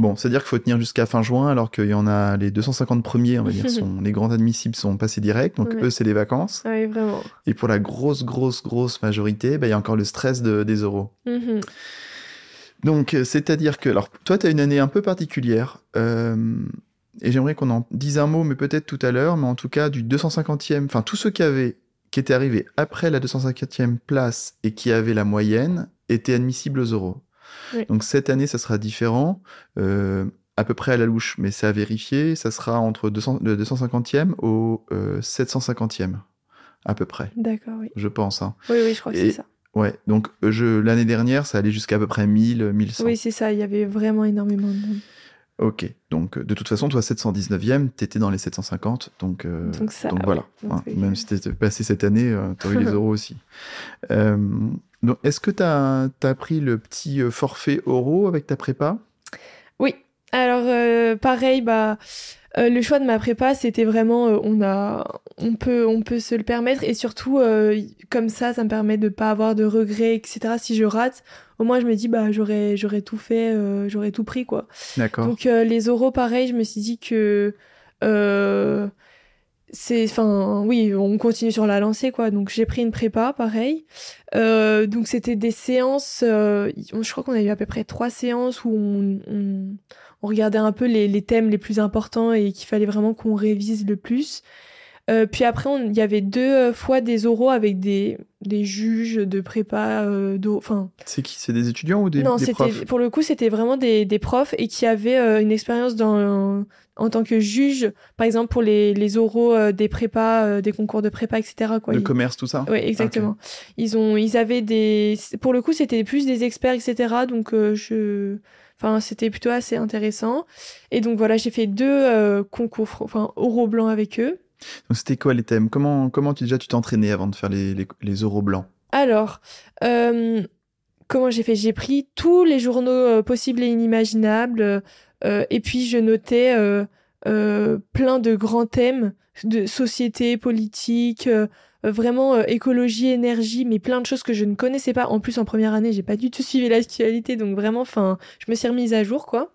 Bon, c'est-à-dire qu'il faut tenir jusqu'à fin juin, alors qu'il y en a les 250 premiers, on va dire, sont, les grands admissibles sont passés direct, donc eux, c'est les vacances. Oui, vraiment. Et pour la grosse, grosse, grosse majorité, bah, il y a encore le stress de, des oraux. Mhm. Donc, euh, c'est-à-dire que, alors, toi, tu as une année un peu particulière. Euh, et j'aimerais qu'on en dise un mot, mais peut-être tout à l'heure, mais en tout cas du 250e, enfin tous ceux qui avaient, qui étaient arrivés après la 250e place et qui avaient la moyenne, étaient admissibles aux euros. Donc cette année, ça sera différent, euh, à peu près à la louche, mais c'est à vérifier, ça sera entre 200, le 250e au 750e, à peu près. D'accord, oui. Je pense. Hein. Oui, oui, je crois que c'est ça. Ouais, donc je, l'année dernière, ça allait jusqu'à à peu près 1000, 1100. Oui, c'est ça, il y avait vraiment énormément de monde. Ok, donc de toute façon, toi 719e, t'étais dans les 750, donc, euh, donc, voilà. même si t'étais passé cette année, euh, t'aurais eu les euros aussi. Euh, Est-ce que t'as as pris le petit euh, forfait euro avec ta prépa? Oui, alors pareil, bah euh, le choix de ma prépa, c'était vraiment, euh, on a, on peut, on peut se le permettre et surtout euh, comme ça, ça me permet de pas avoir de regrets, etc. Si je rate, au moins je me dis bah j'aurais, tout fait, j'aurais tout pris quoi. D'accord. Donc les euros, pareil, je me suis dit que c'est enfin oui on continue sur la lancée quoi donc j'ai pris une prépa pareil donc c'était des séances je crois qu'on a eu à peu près trois séances où on, on regardait un peu les, thèmes les plus importants et qu'il fallait vraiment qu'on révise le plus. Euh, puis après, il y avait deux euh, fois des oraux avec des, des juges de prépa. Euh, enfin. C'est qui? C'est des étudiants ou des, non, des profs? pour le coup, c'était vraiment des, des profs et qui avaient euh, une expérience dans en tant que juge, par exemple pour les, les oraux des prépas, des concours de prépa, etc. Quoi. Le commerce, tout ça? Oui, exactement. Ils ont, ils avaient des. Pour le coup, c'était plus des experts, etc. Donc je Enfin, c'était plutôt assez intéressant. Et donc voilà, j'ai fait deux concours, enfin, oraux blancs avec eux. Donc c'était quoi les thèmes? Comment comment tu déjà tu t'entraînais avant de faire les les, oraux blancs? Alors, comment j'ai fait? J'ai pris tous les journaux possibles et inimaginables, et puis je notais plein de grands thèmes de société, politique, euh, euh, vraiment euh, écologie, énergie, mais plein de choses que je ne connaissais pas. En plus, en première année, j'ai pas du tout suivi l'actualité, donc vraiment, enfin, je me suis remise à jour, quoi.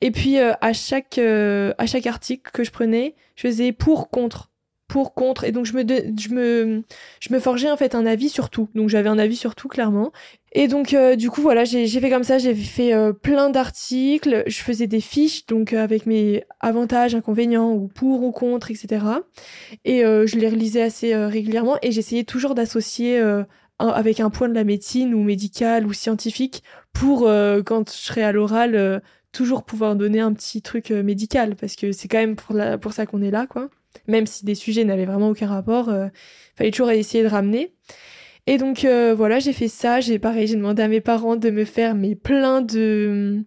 Et puis à chaque à chaque article que je prenais, je faisais pour contre. Pour contre. Et donc je me je me je me forgeais en fait un avis sur tout. Donc j'avais un avis sur tout clairement. Et donc euh, du coup voilà j'ai fait comme ça. J'ai fait euh, plein d'articles. Je faisais des fiches donc euh, avec mes avantages inconvénients ou pour ou contre etc et je les relisais assez régulièrement. Et j'essayais toujours d'associer avec un point de la médecine ou médical ou scientifique pour quand je serais à l'oral toujours pouvoir donner un petit truc médical parce que c'est quand même pour la pour ça qu'on est là quoi même si des sujets n'avaient vraiment aucun rapport, euh, fallait toujours essayer de ramener. Et donc euh, voilà, j'ai fait ça. J'ai pareil, j'ai demandé à mes parents de me faire mais plein de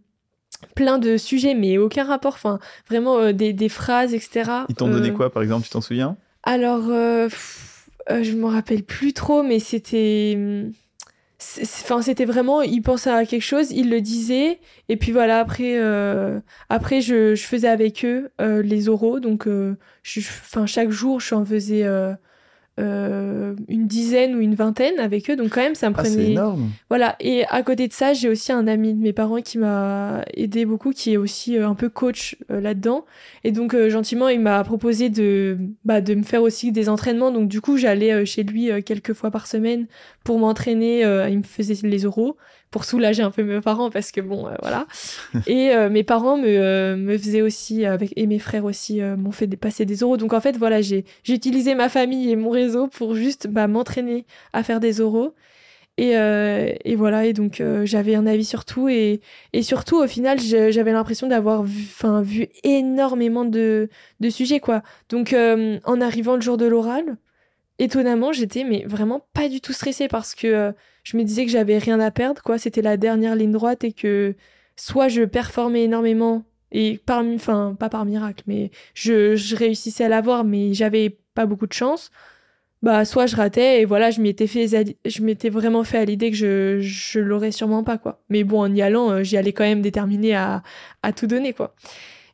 plein de sujets, mais aucun rapport. Enfin, vraiment euh, des, des, phrases, etc. Ils t'ont donné quoi, par exemple Tu t'en souviens? Alors, je me rappelle plus trop, mais c'était enfin c'était vraiment il pensait à quelque chose il le disait et puis voilà après euh, après je, je, faisais avec eux euh, les oraux donc euh, enfin chaque jour je en faisais euh, une dizaine ou une vingtaine avec eux. Donc quand même, ça me ah, prenait. énorme. Voilà. Et à côté de ça, j'ai aussi un ami de mes parents qui m'a aidé beaucoup, qui est aussi euh, un peu coach euh, là-dedans. Et donc gentiment, il m'a proposé de bah, de me faire aussi des entraînements. Donc du coup, j'allais chez lui quelques fois par semaine pour m'entraîner. il me faisait les oraux pour soulager un peu mes parents parce que bon, voilà. et mes parents me me faisaient aussi avec et mes frères aussi m'ont fait passer des oraux. Donc en fait, voilà, j'ai j'ai utilisé ma famille et mon réseau pour juste bah, m'entraîner à faire des oraux. Et, euh, voilà, et donc euh, j'avais un avis sur tout. Et, surtout, au final, j'avais l'impression d'avoir vu, vu énormément de, sujets. quoi. Donc euh, en arrivant le jour de l'oral, étonnamment, j'étais mais vraiment pas du tout stressée parce que je me disais que j'avais rien à perdre. quoi. C'était la dernière ligne droite et que soit je performais énormément et parmi, enfin pas par miracle, mais je réussissais à l'avoir, mais j'avais pas beaucoup de chance bah soit je ratais et voilà je m'étais fait je m'étais vraiment fait à l'idée que je je l'aurais sûrement pas quoi. Mais bon en y allant euh, j'y allais quand même déterminé à à tout donner quoi.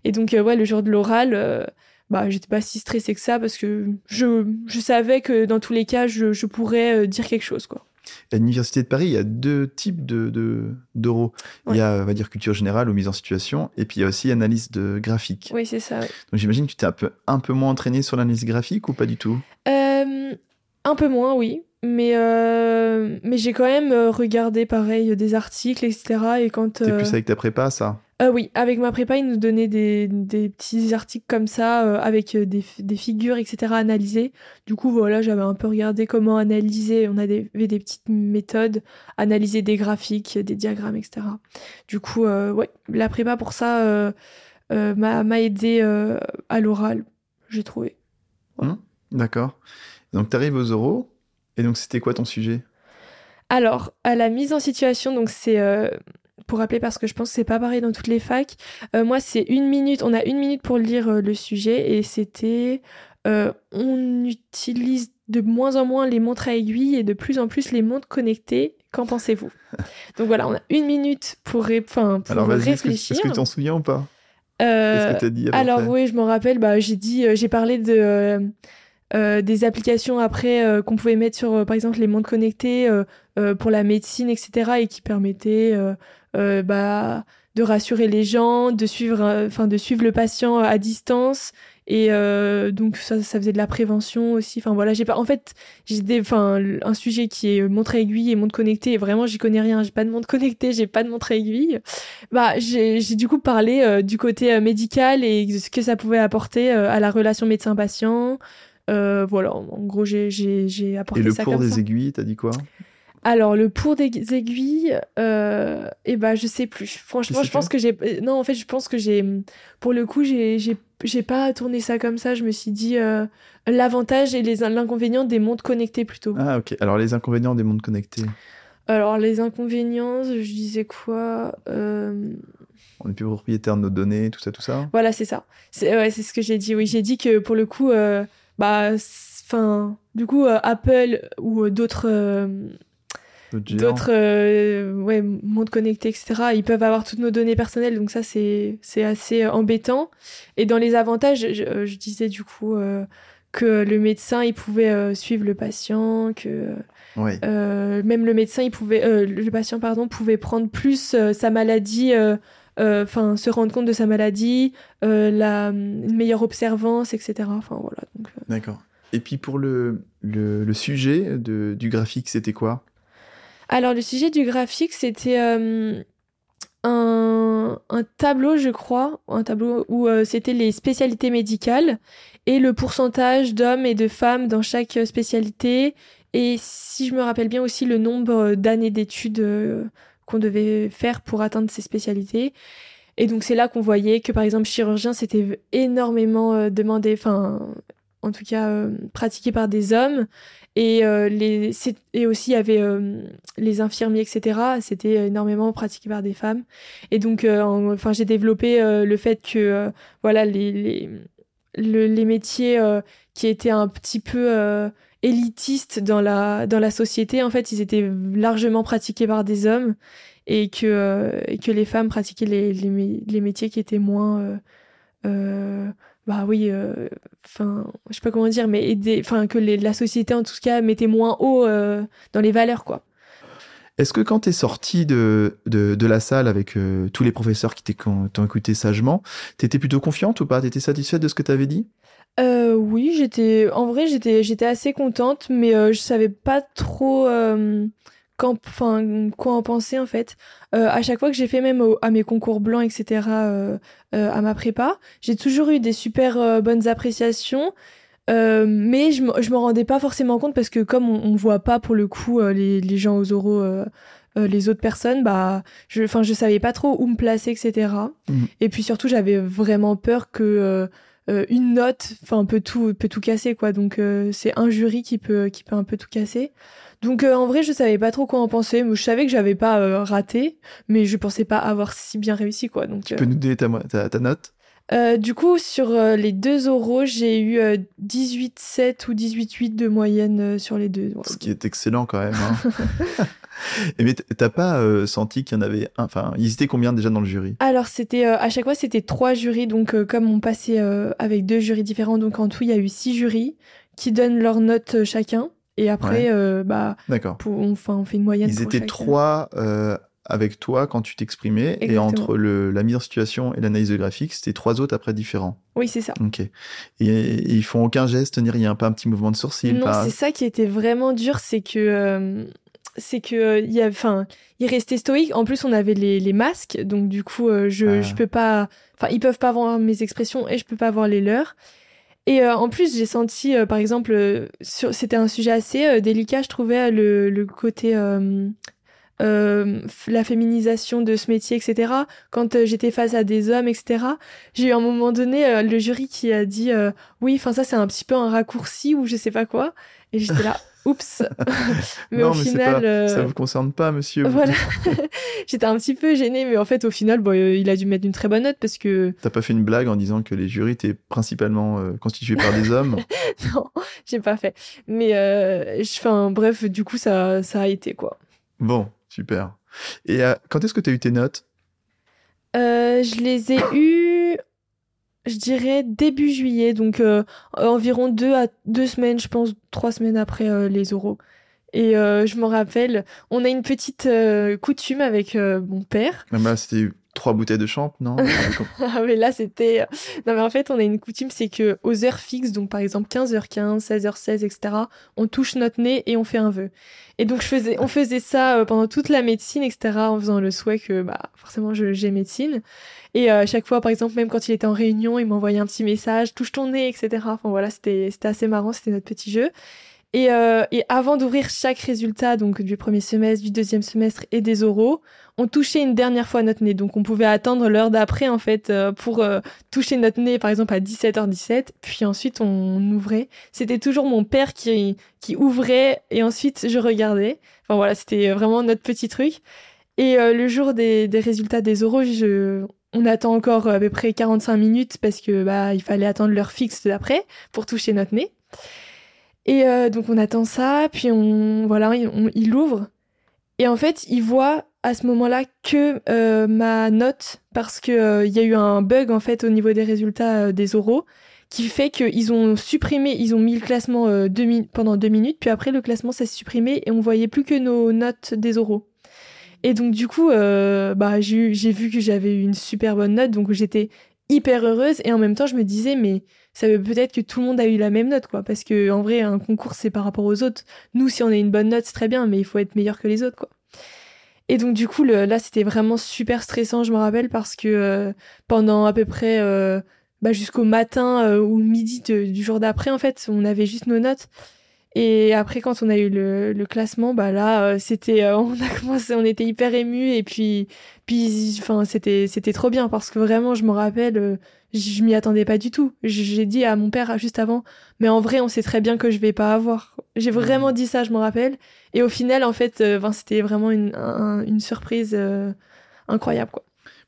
Et donc euh, ouais le jour de l'oral euh, bah j'étais pas si stressée que ça parce que je je savais que dans tous les cas je je pourrais dire quelque chose quoi à l'Université de Paris, il y a deux types de, d'euros. Il y a, on va dire, culture générale ou mise en situation, et puis il y a aussi analyse de graphique. Oui, c'est ça. Donc j'imagine que tu t'es un peu, un peu moins entraîné sur l'analyse graphique ou pas du tout? Euh, Un peu moins, oui. Mais, euh, mais j'ai quand même euh, regardé, pareil, des articles, etc. Et quand... T'es plus avec ta prépa, ça? Euh, oui, avec ma prépa, ils nous donnaient des, des petits articles comme ça, euh, avec euh, des, des, figures, etc. analysées. Du coup, voilà, j'avais un peu regardé comment analyser. On avait des petites méthodes, analyser des graphiques, des diagrammes, etc. Du coup, euh, ouais, la prépa pour ça m'a aidé à l'oral, j'ai trouvé. Mmh, d'accord. Donc, tu arrives aux oraux, et donc c'était quoi ton sujet? Alors, à la mise en situation, donc c'est pour rappeler parce que je pense que c'est pas pareil dans toutes les facs. Euh, moi, c'est une minute. On a une minute pour lire euh, le sujet et c'était euh, on utilise de moins en moins les montres à aiguilles et de plus en plus les montres connectées. Qu'en pensez-vous? Donc voilà, on a une minute pour, enfin, pour alors, réfléchir. Est-ce que tu t'en souviens ou pas? Qu'est-ce que as dit Alors oui, je m'en rappelle. Bah, j'ai dit, j'ai parlé de euh, des applications après euh, qu'on pouvait mettre sur euh, par exemple les montres connectées pour la médecine etc et qui permettaient bah, de rassurer les gens de suivre enfin de suivre le patient à distance. Et donc ça, ça faisait de la prévention aussi. Enfin voilà j'ai pas en fait j'ai des enfin un sujet qui est montre à aiguille et montre connectée et vraiment j'y connais rien. J'ai pas de montre connectée j'ai pas de montre à aiguille. Bah j'ai j'ai du coup parlé du côté médical et de ce que ça pouvait apporter à la relation médecin patient euh, voilà, en gros, j'ai apporté ça. Et le pour des aiguilles, t'as dit quoi? Alors le pour des aiguilles, euh, eh ben je sais plus. Franchement, je pense que j'ai non en fait je pense que j'ai pour le coup j'ai j'ai pas tourné ça comme ça. Je me suis dit euh, l'avantage et les l'inconvénient des montres connectées plutôt. Ah ok. Alors les inconvénients des montres connectées. Alors les inconvénients, je disais quoi euh... On n'est plus propriétaire de nos données, tout ça, tout ça. Voilà, c'est ça. C'est ouais, c'est ce que j'ai dit. Oui, j'ai dit que pour le coup, euh, bah, enfin, du coup, euh, Apple ou d'autres euh, d'autres euh, ouais, mondes connectés, etc. Ils peuvent avoir toutes nos données personnelles, donc ça c'est c'est assez embêtant. Et dans les avantages, je, je disais du coup euh, que le médecin il pouvait euh, suivre le patient, que même le médecin il pouvait le patient pardon pouvait prendre plus sa maladie. Enfin, se rendre compte de sa maladie, la une meilleure observance, etc. Enfin voilà. Donc, D'accord. Et puis pour le, le, sujet de, du graphique, c'était quoi? Alors, le sujet du graphique, c'était euh, un, un tableau, je crois, un tableau où euh, c'était les spécialités médicales et le pourcentage d'hommes et de femmes dans chaque spécialité. Et si je me rappelle bien aussi, le nombre d'années d'études euh, qu'on devait faire pour atteindre ces spécialités. Et donc, c'est là qu'on voyait que, par exemple, chirurgien, c'était énormément demandé, enfin, en tout cas, euh, pratiqué par des hommes. Et, euh, les, et aussi, il y avait euh, les infirmiers, etc. C'était énormément pratiqué par des femmes. Et donc, en- enfin, j'ai développé le fait que, voilà, les, les, le- les métiers qui étaient un petit peu élitistes dans la, dans la société, en fait, ils étaient largement pratiqués par des hommes et que, et que les femmes pratiquaient les, les, les métiers qui étaient moins... bah oui, euh, enfin, je sais pas comment dire, mais aider, enfin que les- la société en tout cas mettait moins haut euh, dans les valeurs, quoi. Est-ce que quand tu es sorti de, de, de la salle avec euh, tous les professeurs qui t'ont écouté sagement, t'étais plutôt confiante ou pas? T'étais satisfaite de ce que t'avais dit? Euh, oui, j'étais, en vrai, j'étais, j'étais assez contente, mais euh, je savais pas trop quand, enfin, quoi en penser en fait. Euh, à chaque fois que j'ai fait même au- à mes concours blancs, etc., euh, euh, à ma prépa, j'ai toujours eu des super euh, bonnes appréciations. Euh, mais je me, je me rendais pas forcément compte parce que comme on, on voit pas pour le coup les, les gens aux oraux, les autres personnes, bah, je, enfin, je savais pas trop où me placer, etc. Mhm. Et puis surtout, j'avais vraiment peur que euh, une note, enfin, peut tout, peut tout casser, quoi. Donc euh, c'est un jury qui peut, qui peut un peu tout casser. Donc euh, en vrai, je savais pas trop quoi en penser. Mais je savais que j'avais pas euh, raté, mais je pensais pas avoir si bien réussi, quoi. Donc Tu euh, peux nous donner ta, ta, ta note? Euh, du coup, sur les deux oraux, j'ai eu euh, 18,7 ou 18,8 de moyenne euh, sur les deux. Ce qui est excellent quand même. hein. Et mais t'as pas euh, senti qu'il y en avait un Enfin, ils étaient combien déjà dans le jury? Alors, c'était euh, à chaque fois, c'était trois jurys. Donc, euh, comme on passait avec deux jurys différents, donc en tout, il y a eu six jurys qui donnent leurs notes chacun. Et après, bah, pour, on, fait une moyenne. Ils pour étaient chacun. trois avec toi quand tu t'exprimais, et entre le, la mise en situation et l'analyse de graphique, c'était trois autres après différents. Oui, c'est ça. Ok. Et, et ils font aucun geste ni rien, pas un petit mouvement de sourcil, Non, pas. c'est ça qui était vraiment dur, c'est que c'est que euh, il y a, enfin, il restait stoïque. En plus, on avait les, les masques, donc du coup, euh, je Ah. je peux pas, enfin, ils peuvent pas voir mes expressions et je peux pas voir les leurs. Et euh, en plus, j'ai senti, euh, par exemple, euh, c'était un sujet assez délicat, je trouvais le, le côté la féminisation de ce métier, etc. Quand j'étais face à des hommes, etc. J'ai eu à un moment donné le jury qui a dit oui, enfin ça c'est un petit peu un raccourci ou je sais pas quoi. Et j'étais là, oups. mais non, au mais final, pas- euh, ça vous concerne pas, monsieur. voilà. j'étais un petit peu gênée, mais en fait au final, bon, euh, il a dû mettre une très bonne note parce que T'as pas fait une blague en disant que les jurys étaient principalement euh, constitués par des hommes? Non, j'ai pas fait. Mais euh, enfin bref, du coup ça ça a été quoi. Bon, super. Et quand est-ce que t'as eu tes notes? Je les ai eus, je dirais début juillet, donc euh, environ deux à deux semaines, je pense, trois semaines après euh, les oraux. Et euh, je me rappelle, on a une petite euh, coutume avec euh, mon père. Ah bah, C'était trois bouteilles de champ, non Ah mais là c'était... Non mais en fait on a une coutume, c'est que aux heures fixes, donc par exemple 15h15, 16h16, etc., on touche notre nez et on fait un vœu. Et donc je faisais, on faisait ça euh, pendant toute la médecine, etc., en faisant le souhait que bah, forcément j'ai médecine. Et euh, à chaque fois, par exemple, même quand il était en réunion, il m'envoyait un petit message, touche ton nez, etc. Enfin voilà, c'était assez marrant, c'était notre petit jeu. Et, euh, et avant d'ouvrir chaque résultat, donc du premier semestre, du deuxième semestre et des oraux, on touchait une dernière fois notre nez. Donc on pouvait attendre l'heure d'après, en fait, euh, pour euh, toucher notre nez, par exemple, à 17h17. Puis ensuite, on ouvrait. C'était toujours mon père qui, qui ouvrait et ensuite je regardais. Enfin voilà, c'était vraiment notre petit truc. Et le jour des, des résultats des oraux, je, on attend encore à peu près 45 minutes parce que bah il fallait attendre l'heure fixe d'après pour toucher notre nez. Et donc on attend ça, puis on voilà, il ouvre et en fait il voit à ce moment-là que ma note parce que il y a eu un bug en fait au niveau des résultats des oraux qui fait qu'ils ont supprimé, ils ont mis le classement euh, pendant deux minutes, puis après le classement s'est supprimé et on voyait plus que nos notes des oraux. Et donc du coup, euh, bah j'ai vu que j'avais eu une super bonne note, donc j'étais hyper heureuse et en même temps je me disais mais ça veut peut-être que tout le monde a eu la même note quoi, parce que en vrai un concours c'est par rapport aux autres. Nous si on a une bonne note c'est très bien, mais il faut être meilleur que les autres quoi. Et donc du coup là c'était vraiment super stressant, je me rappelle parce que euh, pendant à peu près bah, jusqu'au matin euh, ou midi du jour d'après, en fait, on avait juste nos notes. Et après, quand on a eu le, le classement, bah là, euh, c'était, euh, on a commencé, on était hyper ému et puis, puis, enfin, c'était, c'était trop bien parce que vraiment, je me rappelle, je m'y attendais pas du tout. J'ai dit à mon père juste avant, mais en vrai, on sait très bien que je vais pas avoir. J'ai vraiment dit ça, je me rappelle. Et au final, en fait, enfin, c'était vraiment une, une surprise incroyable, quoi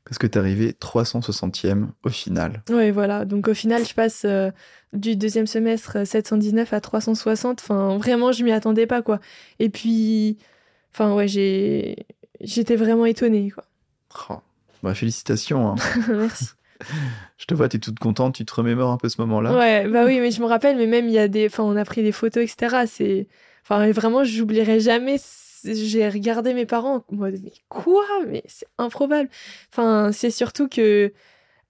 parce que tu es arrivé 360e au final. Oui, voilà. Donc au final, je passe euh, du deuxième semestre 719 à 360. Enfin, vraiment, je m'y attendais pas, quoi. Et puis, enfin, ouais, j'ai... j'étais vraiment étonnée, quoi. Oh. Bah, félicitations. Hein. Merci. je te vois, tu es toute contente, tu te remémores un peu ce moment-là. Ouais, bah oui, mais je me rappelle, mais même il y a des. Enfin, on a pris des photos, etc. C'est. Enfin, vraiment, j'oublierai jamais j'ai regardé mes parents en mode mais quoi? Mais c'est improbable. Enfin c'est surtout que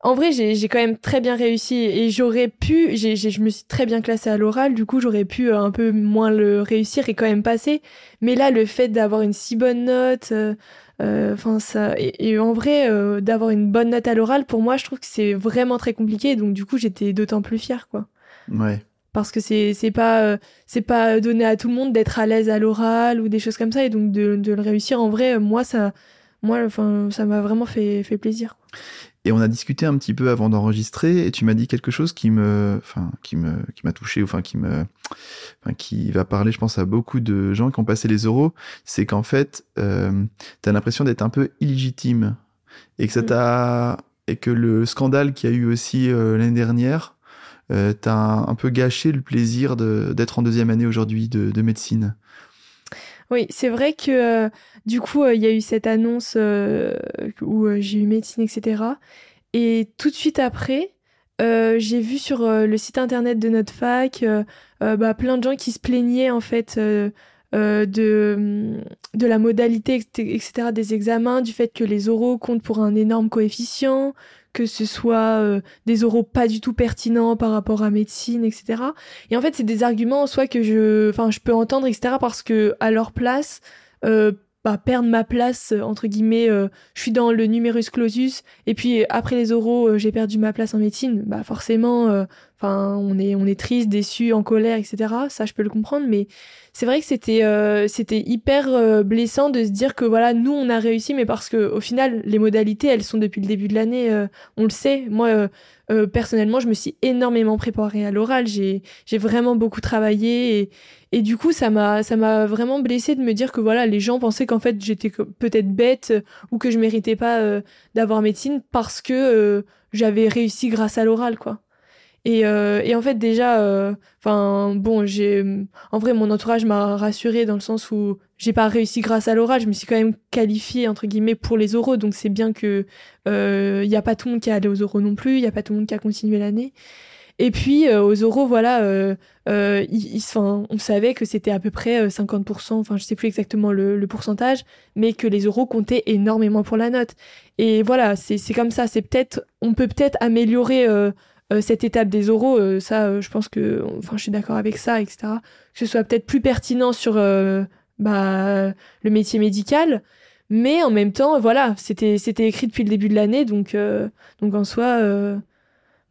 en vrai j'ai quand même très bien réussi et j'aurais pu je me suis très bien classée à l'oral du coup j'aurais pu euh, un peu moins le réussir et quand même passer. Mais là le fait d'avoir une si bonne note euh, euh, ça et, en vrai d'avoir une bonne note à l'oral pour moi je trouve que c'est vraiment très compliqué. Donc du coup j'étais d'autant plus fière quoi. Ouais parce que c'est c'est pas euh, c'est pas donné à tout le monde d'être à l'aise à l'oral ou des choses comme ça. Et donc de, de le réussir en vrai moi ça moi enfin ça m'a vraiment fait fait plaisir et on a discuté un petit peu avant d'enregistrer et tu m'as dit quelque chose qui me enfin qui me qui m'a touché enfin qui me enfin, qui va parler je pense à beaucoup de gens qui ont passé les euros c'est qu'en fait euh, tu as l'impression d'être un peu illégitime et que ça mm. t'a et que le scandale qu'il y a eu aussi euh, l'année dernière euh, t'as un, peu gâché le plaisir d'être en deuxième année aujourd'hui de, médecine. Oui, c'est vrai que euh, du coup, euh, il y a eu cette annonce où j'ai eu médecine, etc. Et tout de suite après, j'ai vu sur le site internet de notre fac bah, plein de gens qui se plaignaient en fait de, de la modalité, etc. des examens, du fait que les oraux comptent pour un énorme coefficient, que ce soit euh, des oraux pas du tout pertinents par rapport à médecine, etc. Et en fait, c'est des arguments soit que je, enfin, je peux entendre, etc. Parce que à leur place, euh, bah, perdre ma place entre guillemets, euh, je suis dans le numerus clausus et puis après les oraux, j'ai perdu ma place en médecine. Bah forcément, enfin, on est triste, déçu, en colère, etc. Ça, je peux le comprendre, mais c'est vrai que c'était euh, hyper euh, blessant de se dire que voilà nous on a réussi mais parce que au final les modalités elles sont depuis le début de l'année euh, on le sait. Moi personnellement je me suis énormément préparée à l'oral. J'ai vraiment beaucoup travaillé et, et du coup ça m'a ça m'a vraiment blessé de me dire que voilà les gens pensaient qu'en fait j'étais peut-être bête ou que je méritais pas d'avoir médecine parce que j'avais réussi grâce à l'oral quoi et, euh, et, en fait, déjà, euh, enfin, bon, j'ai, en vrai, mon entourage m'a rassuré dans le sens où j'ai pas réussi grâce à l'oral, je me suis quand même qualifiée entre guillemets pour les oraux, donc c'est bien que il euh, y a pas tout le monde qui est allé aux oraux non plus, il y a pas tout le monde qui a continué l'année. Et puis aux oraux, voilà, on savait que c'était à peu près 50%, enfin je sais plus exactement le, le, pourcentage, mais que les oraux comptaient énormément pour la note. Et voilà, c'est comme ça. C'est peut-être, on peut peut-être améliorer euh, cette étape des oraux, euh, ça, euh, je pense que, enfin, je suis d'accord avec ça, etc. Que ce soit peut-être plus pertinent sur bah, le métier médical, mais en même temps, voilà, c'était c'était écrit depuis le début de l'année, donc donc en soi,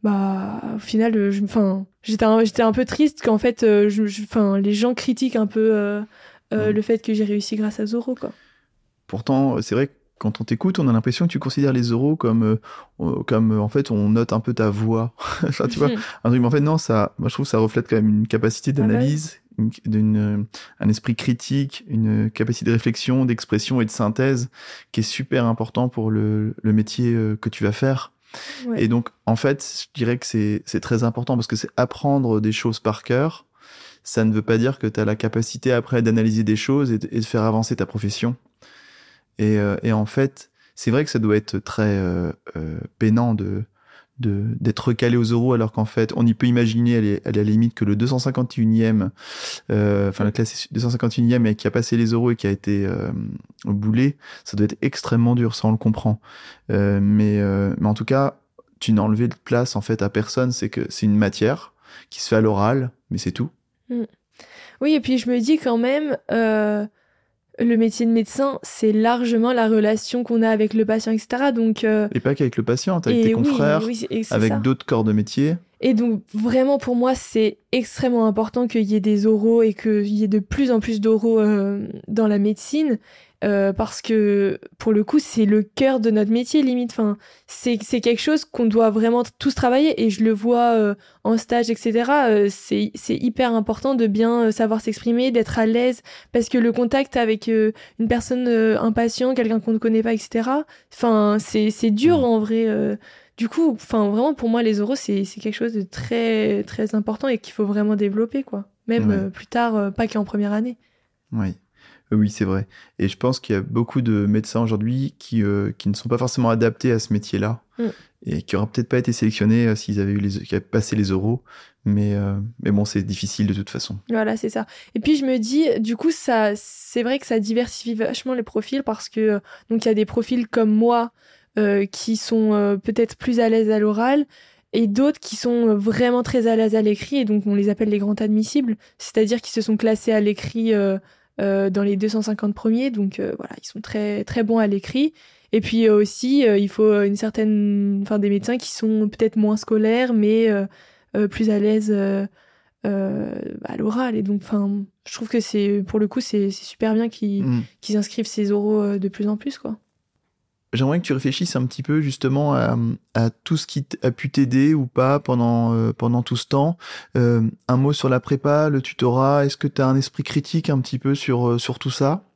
bah, au final, enfin, j'étais un, j'étais un peu triste qu'en fait, je, enfin, les gens critiquent un peu mmh. le fait que j'ai réussi grâce à Zoro, quoi. Pourtant, c'est vrai que quand on t'écoute, on a l'impression que tu considères les euros comme, euh, euh, comme euh, en fait, on note un peu ta voix. enfin, tu vois, un truc, mais en fait, non, ça, moi, je trouve que ça reflète quand même une capacité ah d'analyse un esprit critique, une capacité de réflexion, d'expression et de synthèse qui est super important pour le, le métier que tu vas faire. Et donc, en fait, je dirais que c'est très important parce que c'est apprendre des choses par cœur. Ça ne veut pas dire que tu as la capacité après d'analyser des choses et de, faire avancer ta profession. Et, euh, et en fait, c'est vrai que ça doit être très euh, euh, peinant de d'être recalé aux euros alors qu'en fait on y peut imaginer à la limite que le 251e euh, enfin la classe 251e et qui a passé les euros et qui a été euh, boulé ça doit être extrêmement dur ça on le comprend euh, mais mais en tout cas tu n'as enlevé de place en fait à personne c'est que c'est une matière qui se fait à l'oral mais c'est tout mm. oui et puis je me dis quand même le métier de médecin, c'est largement la relation qu'on a avec le patient, etc. Donc, euh, Et pas qu'avec le patient, avec tes confrères, avec d'autres corps de métier. Et donc, vraiment, pour moi, c'est extrêmement important qu'il y ait des oraux et qu'il y ait de plus en plus d'oraux euh, dans la médecine. Euh, parce que pour le coup c'est le cœur de notre métier limite enfin c'est c'est quelque chose qu'on doit vraiment tous travailler et je le vois euh, en stage etc euh, c'est c'est hyper important de bien savoir s'exprimer d'être à l'aise parce que le contact avec une personne un patient quelqu'un qu'on ne connaît pas etc enfin c'est c'est dur mmh. en vrai du coup enfin vraiment pour moi les oraux c'est quelque chose de très très important et qu'il faut vraiment développer quoi même plus tard pas qu'en première année oui oui, c'est vrai. Et je pense qu'il y a beaucoup de médecins aujourd'hui qui, euh, qui ne sont pas forcément adaptés à ce métier-là mm. et qui n'auraient peut-être pas été sélectionnés euh, s'ils avaient eu les, avaient passé les euros. Mais, euh, mais bon, c'est difficile de toute façon. Voilà, c'est ça. Et puis je me dis, du coup, ça, c'est vrai que ça diversifie vachement les profils parce que donc il y a des profils comme moi qui sont peut-être plus à l'aise à l'oral et d'autres qui sont vraiment très à l'aise à l'écrit et donc on les appelle les grands admissibles, c'est-à-dire qui se sont classés à l'écrit euh, dans les 250 premiers. Donc euh, voilà, ils sont très très bons à l'écrit. Et puis euh, aussi, il faut une certaine, enfin des médecins qui sont peut-être moins scolaires, mais plus à l'aise à l'oral. Et donc, enfin, je trouve que c'est, pour le coup, c'est super bien qu'ils mm. qu'ils inscrivent ces oraux de plus en plus, quoi. J'aimerais que tu réfléchisses un petit peu justement à, tout ce qui a pu t'aider ou pas pendant, euh, pendant tout ce temps. Euh, un mot sur la prépa, le tutorat, est-ce que tu un esprit critique un petit peu sur, euh, sur tout ça?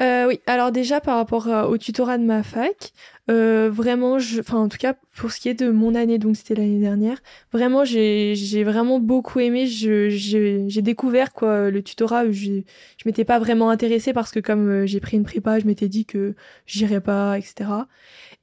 Euh, oui, alors déjà par rapport euh, au tutorat de ma fac, euh, vraiment, enfin en tout cas pour ce qui est de mon année, donc c'était l'année dernière, vraiment j'ai vraiment beaucoup aimé. J'ai découvert quoi le tutorat. Je je m'étais pas vraiment intéressée parce que comme j'ai pris une prépa, je m'étais dit que j'irais pas, etc.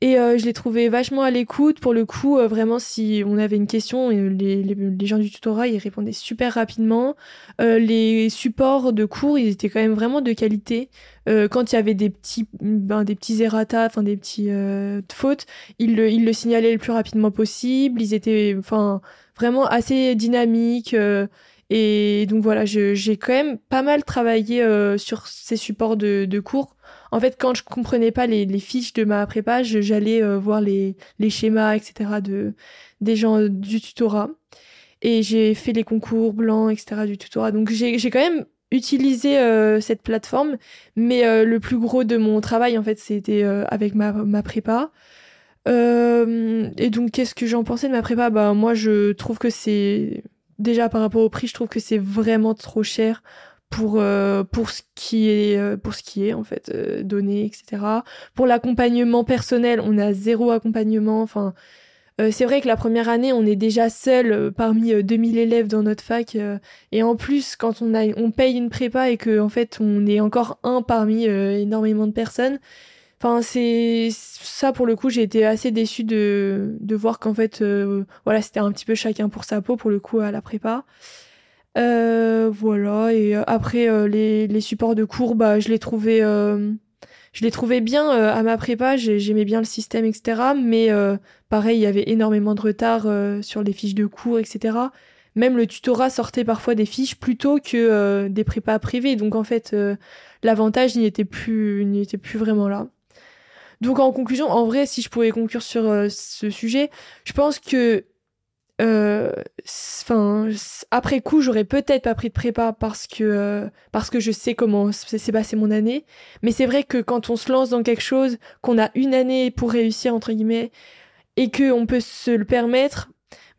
Et je l'ai trouvé vachement à l'écoute. Pour le coup, vraiment, si on avait une question, les, les, les, gens du tutorat, ils répondaient super rapidement. les supports de cours, ils étaient quand même vraiment de qualité. Euh, quand il y avait des petits, ben, des petits errata, enfin des petits euh, fautes, ils le, ils le signalaient le plus rapidement possible. Ils étaient, enfin, vraiment assez dynamiques. Euh, et donc voilà, j'ai quand même pas mal travaillé sur ces supports de, de, cours. En fait, quand je comprenais pas les, les fiches de ma prépa, j'allais voir les, les schémas, etc. de des gens du tutorat. Et j'ai fait les concours blancs, etc. du tutorat. Donc j'ai quand même utiliser euh, cette plateforme, mais euh, le plus gros de mon travail en fait c'était euh, avec ma, ma prépa. et donc qu'est-ce que j'en pensais de ma prépa? Bah moi je trouve que c'est déjà par rapport au prix, je trouve que c'est vraiment trop cher pour pour ce qui est pour ce qui est en fait donné etc. Pour l'accompagnement personnel, on a zéro accompagnement. Enfin euh, c'est vrai que la première année, on est déjà seul euh, parmi 2000 euh, élèves dans notre fac. et en plus, quand on, a, on paye une prépa et que en fait, on est encore un parmi énormément de personnes. Enfin, c'est ça pour le coup, j'ai été assez déçue de, de voir qu'en fait, voilà, c'était un petit peu chacun pour sa peau pour le coup à la prépa. Voilà, et après les, les supports de cours, bah, je les trouvais je l'ai trouvé bien euh, à ma prépa, j'aimais bien le système, etc. Mais euh, pareil, il y avait énormément de retard euh, sur les fiches de cours, etc. Même le tutorat sortait parfois des fiches plutôt que des prépas privées. Donc en fait, l'avantage n'y était plus, était plus vraiment là. Donc en conclusion, en vrai, si je pouvais conclure sur ce sujet, je pense que euh, enfin après coup j'aurais peut-être pas pris de prépa parce que euh, parce que je sais comment s'est passé mon année. Mais c'est vrai que quand on se lance dans quelque chose qu'on a une année pour réussir entre guillemets et que on peut se le permettre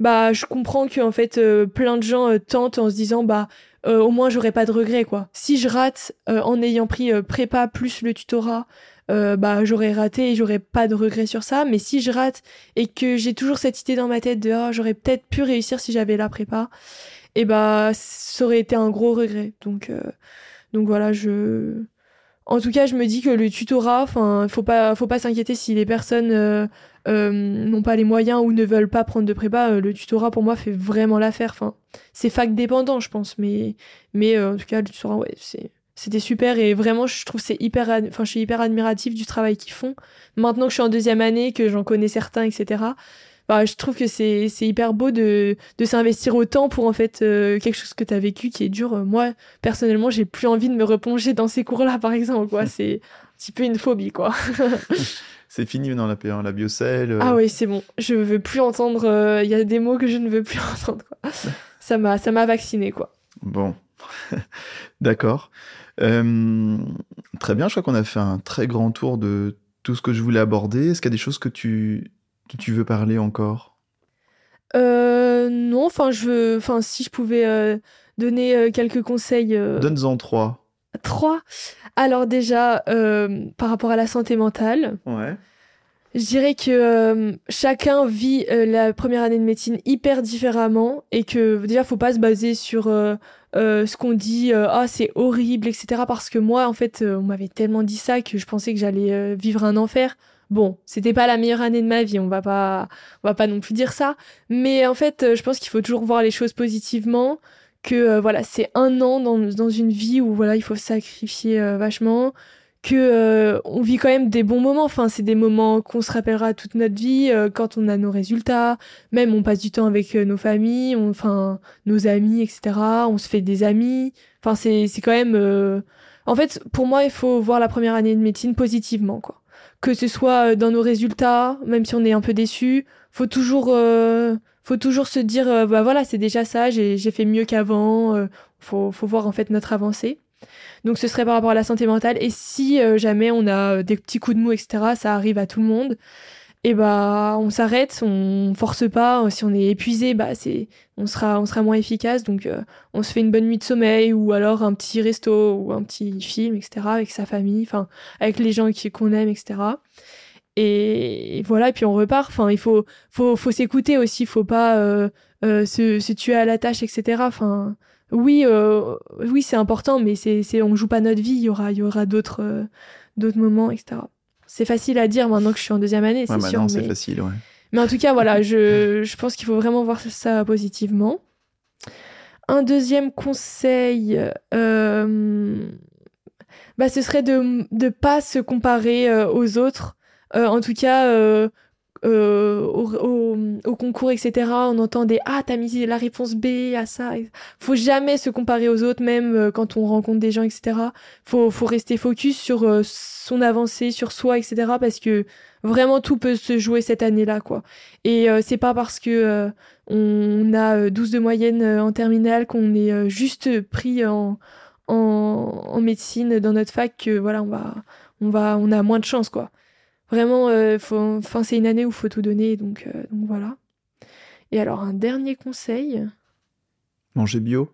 bah je comprends que en fait euh, plein de gens tentent en se disant bah au moins j'aurais pas de regrets quoi. Si je rate en ayant pris prépa plus le tutorat, bah j'aurais raté et j'aurais pas de regrets sur ça. Mais si je rate et que j'ai toujours cette idée dans ma tête de oh, j'aurais peut-être pu réussir si j'avais la prépa, et bah ça aurait été un gros regret. Donc donc voilà je en tout cas, je me dis que le tutorat, enfin, faut pas, faut pas s'inquiéter si les personnes euh, euh, n'ont pas les moyens ou ne veulent pas prendre de prépa. Euh, le tutorat, pour moi, fait vraiment l'affaire. Enfin, c'est fac dépendant, je pense, mais, mais en tout cas, le tutorat, ouais, c'était super et vraiment, je trouve c'est hyper, enfin, je suis hyper admiratif du travail qu'ils font. Maintenant que je suis en deuxième année, que j'en connais certains, etc. Bah, je trouve que c'est hyper beau de, de s'investir autant pour en fait euh, quelque chose que tu as vécu qui est dur. Moi, personnellement, j'ai plus envie de me replonger dans ces cours-là, par exemple. quoi. C'est un petit peu une phobie, quoi. c'est fini maintenant la P1, la biocelle. Euh. Ah oui, c'est bon. Je veux plus entendre. Euh, il y a des mots que je ne veux plus entendre. Quoi. ça m'a ça m'a vacciné, quoi. Bon, d'accord. très bien. Je crois qu'on a fait un très grand tour de tout ce que je voulais aborder. Est-ce qu'il y a des choses que tu tu veux parler encore? Euh, Non, enfin, je veux, enfin, si je pouvais donner quelques conseils. Donne-en trois. Trois. Alors déjà, par rapport à la santé mentale. Ouais. Je dirais que chacun vit la première année de médecine hyper différemment et que déjà faut pas se baser sur ce qu'on dit ah c'est horrible etc parce que moi en fait on m'avait tellement dit ça que je pensais que j'allais vivre un enfer Bon, c'était pas la meilleure année de ma vie, on va pas, on va pas non plus dire ça. Mais en fait, euh, je pense qu'il faut toujours voir les choses positivement. Que euh, voilà, c'est un an dans, dans, une vie où voilà, il faut sacrifier euh, vachement. Que on vit quand même des bons moments. Enfin, c'est des moments qu'on se rappellera toute notre vie quand on a nos résultats. Même on passe du temps avec nos familles, enfin nos amis, etc. On se fait des amis. Enfin, c'est c'est quand même. En fait, pour moi, il faut voir la première année de médecine positivement, quoi que ce soit euh, dans nos résultats, même si on est un peu déçu, faut toujours, euh, faut toujours se dire, euh, bah voilà, c'est déjà ça, j'ai fait mieux qu'avant. faut, faut voir en fait notre avancée. Donc ce serait par rapport à la santé mentale. Et si jamais on a des petits coups de mou, etc., ça arrive à tout le monde et bah on s'arrête, on force pas. Si on est épuisé, bah c'est on sera on sera moins efficace. Donc euh, on se fait une bonne nuit de sommeil ou alors un petit resto ou un petit film, etc. avec sa famille, enfin avec les gens qu'on aime, etc. Et, voilà, et puis on repart. Enfin il faut faut faut s'écouter aussi, faut pas euh, euh, se, se tuer à la tâche, etc. Enfin oui oui c'est important, mais c'est c'est on joue pas notre vie. Il y aura il y aura d'autres d'autres moments, etc. C'est facile à dire maintenant que je suis en deuxième année, c'est sûr. c'est facile, ouais. Mais en tout cas, voilà, je, je pense qu'il faut vraiment voir ça positivement. Un deuxième conseil, euh, bah, ce serait de ne pas se comparer euh, aux autres. Euh, en tout cas, euh, au, au, concours, etc., on entend des Ah, t'as mis la réponse B à ça. Faut jamais se comparer aux autres, même euh, quand on rencontre des gens, etc. Faut, faut rester focus sur euh, son avancée, sur soi, etc. Parce que vraiment tout peut se jouer cette année-là, quoi. Et c'est pas parce que on a 12 de moyenne en terminale qu'on est juste pris en, en, en médecine dans notre fac que voilà, on va, on va, on a moins de chance, quoi. Vraiment, euh, enfin, c'est une année où il faut tout donner, donc, euh, donc voilà. Et alors, un dernier conseil. Manger bio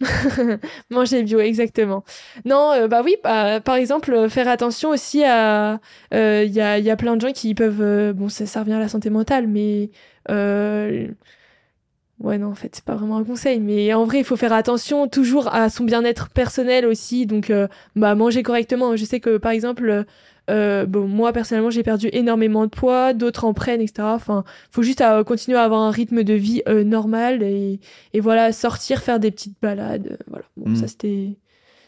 Manger bio, exactement. Non, euh, bah oui, bah, par exemple, faire attention aussi à. Il y, a, y, a, plein de gens qui peuvent. bon, ça, ça revient à la santé mentale, mais. Ouais, non, en fait, c'est pas vraiment un conseil, mais en vrai, il faut faire attention toujours à son bien-être personnel aussi, donc bah, manger correctement. Je sais que, par exemple, euh, bon, moi personnellement, j'ai perdu énormément de poids, d'autres en prennent, etc. Enfin, faut juste euh, continuer à avoir un rythme de vie euh, normal et, et, voilà, sortir, faire des petites balades. Voilà. Bon, mm. ça c'était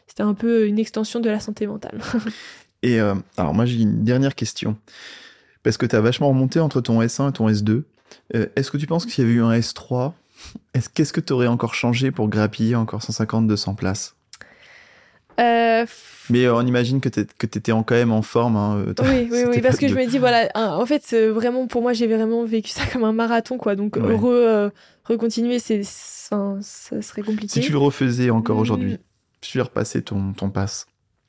c'était un peu une extension de la santé mentale. et alors moi j'ai une dernière question parce que tu as vachement remonté entre ton S1 et ton S2. Est-ce que tu penses que s'il y avait eu un S3, qu'est-ce que tu aurais encore changé pour grappiller encore 150-200 places? Euh, mais euh, on imagine que tu étais quand même en forme. Hein, euh, oui, oui, oui, parce que je me dis, voilà, en fait, vraiment, pour moi, j'ai vraiment vécu ça comme un marathon, quoi. Donc, re, recontinuer, c'est, ça, serait compliqué. Si tu le refaisais encore aujourd'hui, je vais repasser ton, ton pass.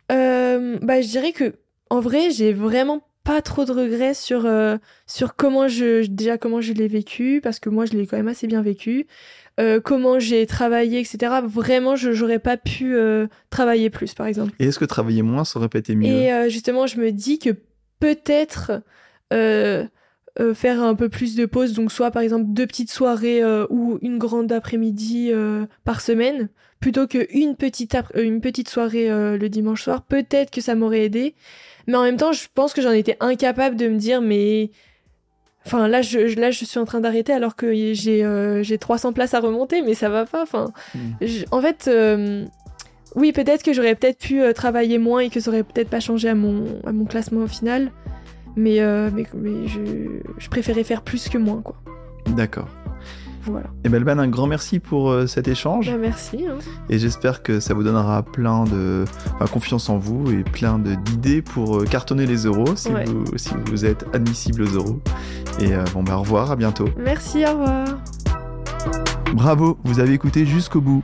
bah, je dirais que, en vrai, j'ai vraiment pas trop de regrets sur, euh, sur comment je, déjà comment je l'ai vécu, parce que moi, je l'ai quand même assez bien vécu. Euh, comment j'ai travaillé, etc. Vraiment, je j'aurais pas pu euh, travailler plus, par exemple. Et est-ce que travailler moins, ça aurait pas été mieux? Et justement, je me dis que peut-être faire un peu plus de pauses, donc soit par exemple deux petites soirées ou une grande après-midi par semaine, plutôt qu'une petite, une petite soirée le dimanche soir, peut-être que ça m'aurait aidé. Mais en même temps, je pense que j'en étais incapable de me dire, mais. Enfin, là, je, là, je suis en train d'arrêter alors que j'ai euh, j'ai 300 places à remonter, mais ça va pas. Enfin, Mm. je- en fait, euh, oui, peut-être que j'aurais peut-être pu euh, travailler moins et que ça aurait peut-être pas changé à mon, à mon classement final. Mais, euh, mais, mais je, je préférais faire plus que moins, quoi. D'accord. Voilà. Et ben, Alban, un grand merci pour euh, cet échange. Bah, merci. hein. Et j'espère que ça vous donnera plein de enfin, confiance en vous et plein d'idées pour euh, cartonner les euros si, Ouais. vous, si vous êtes admissible aux euros. Et euh, bon, bah, au revoir, à bientôt. Merci, au revoir. Bravo, vous avez écouté jusqu'au bout.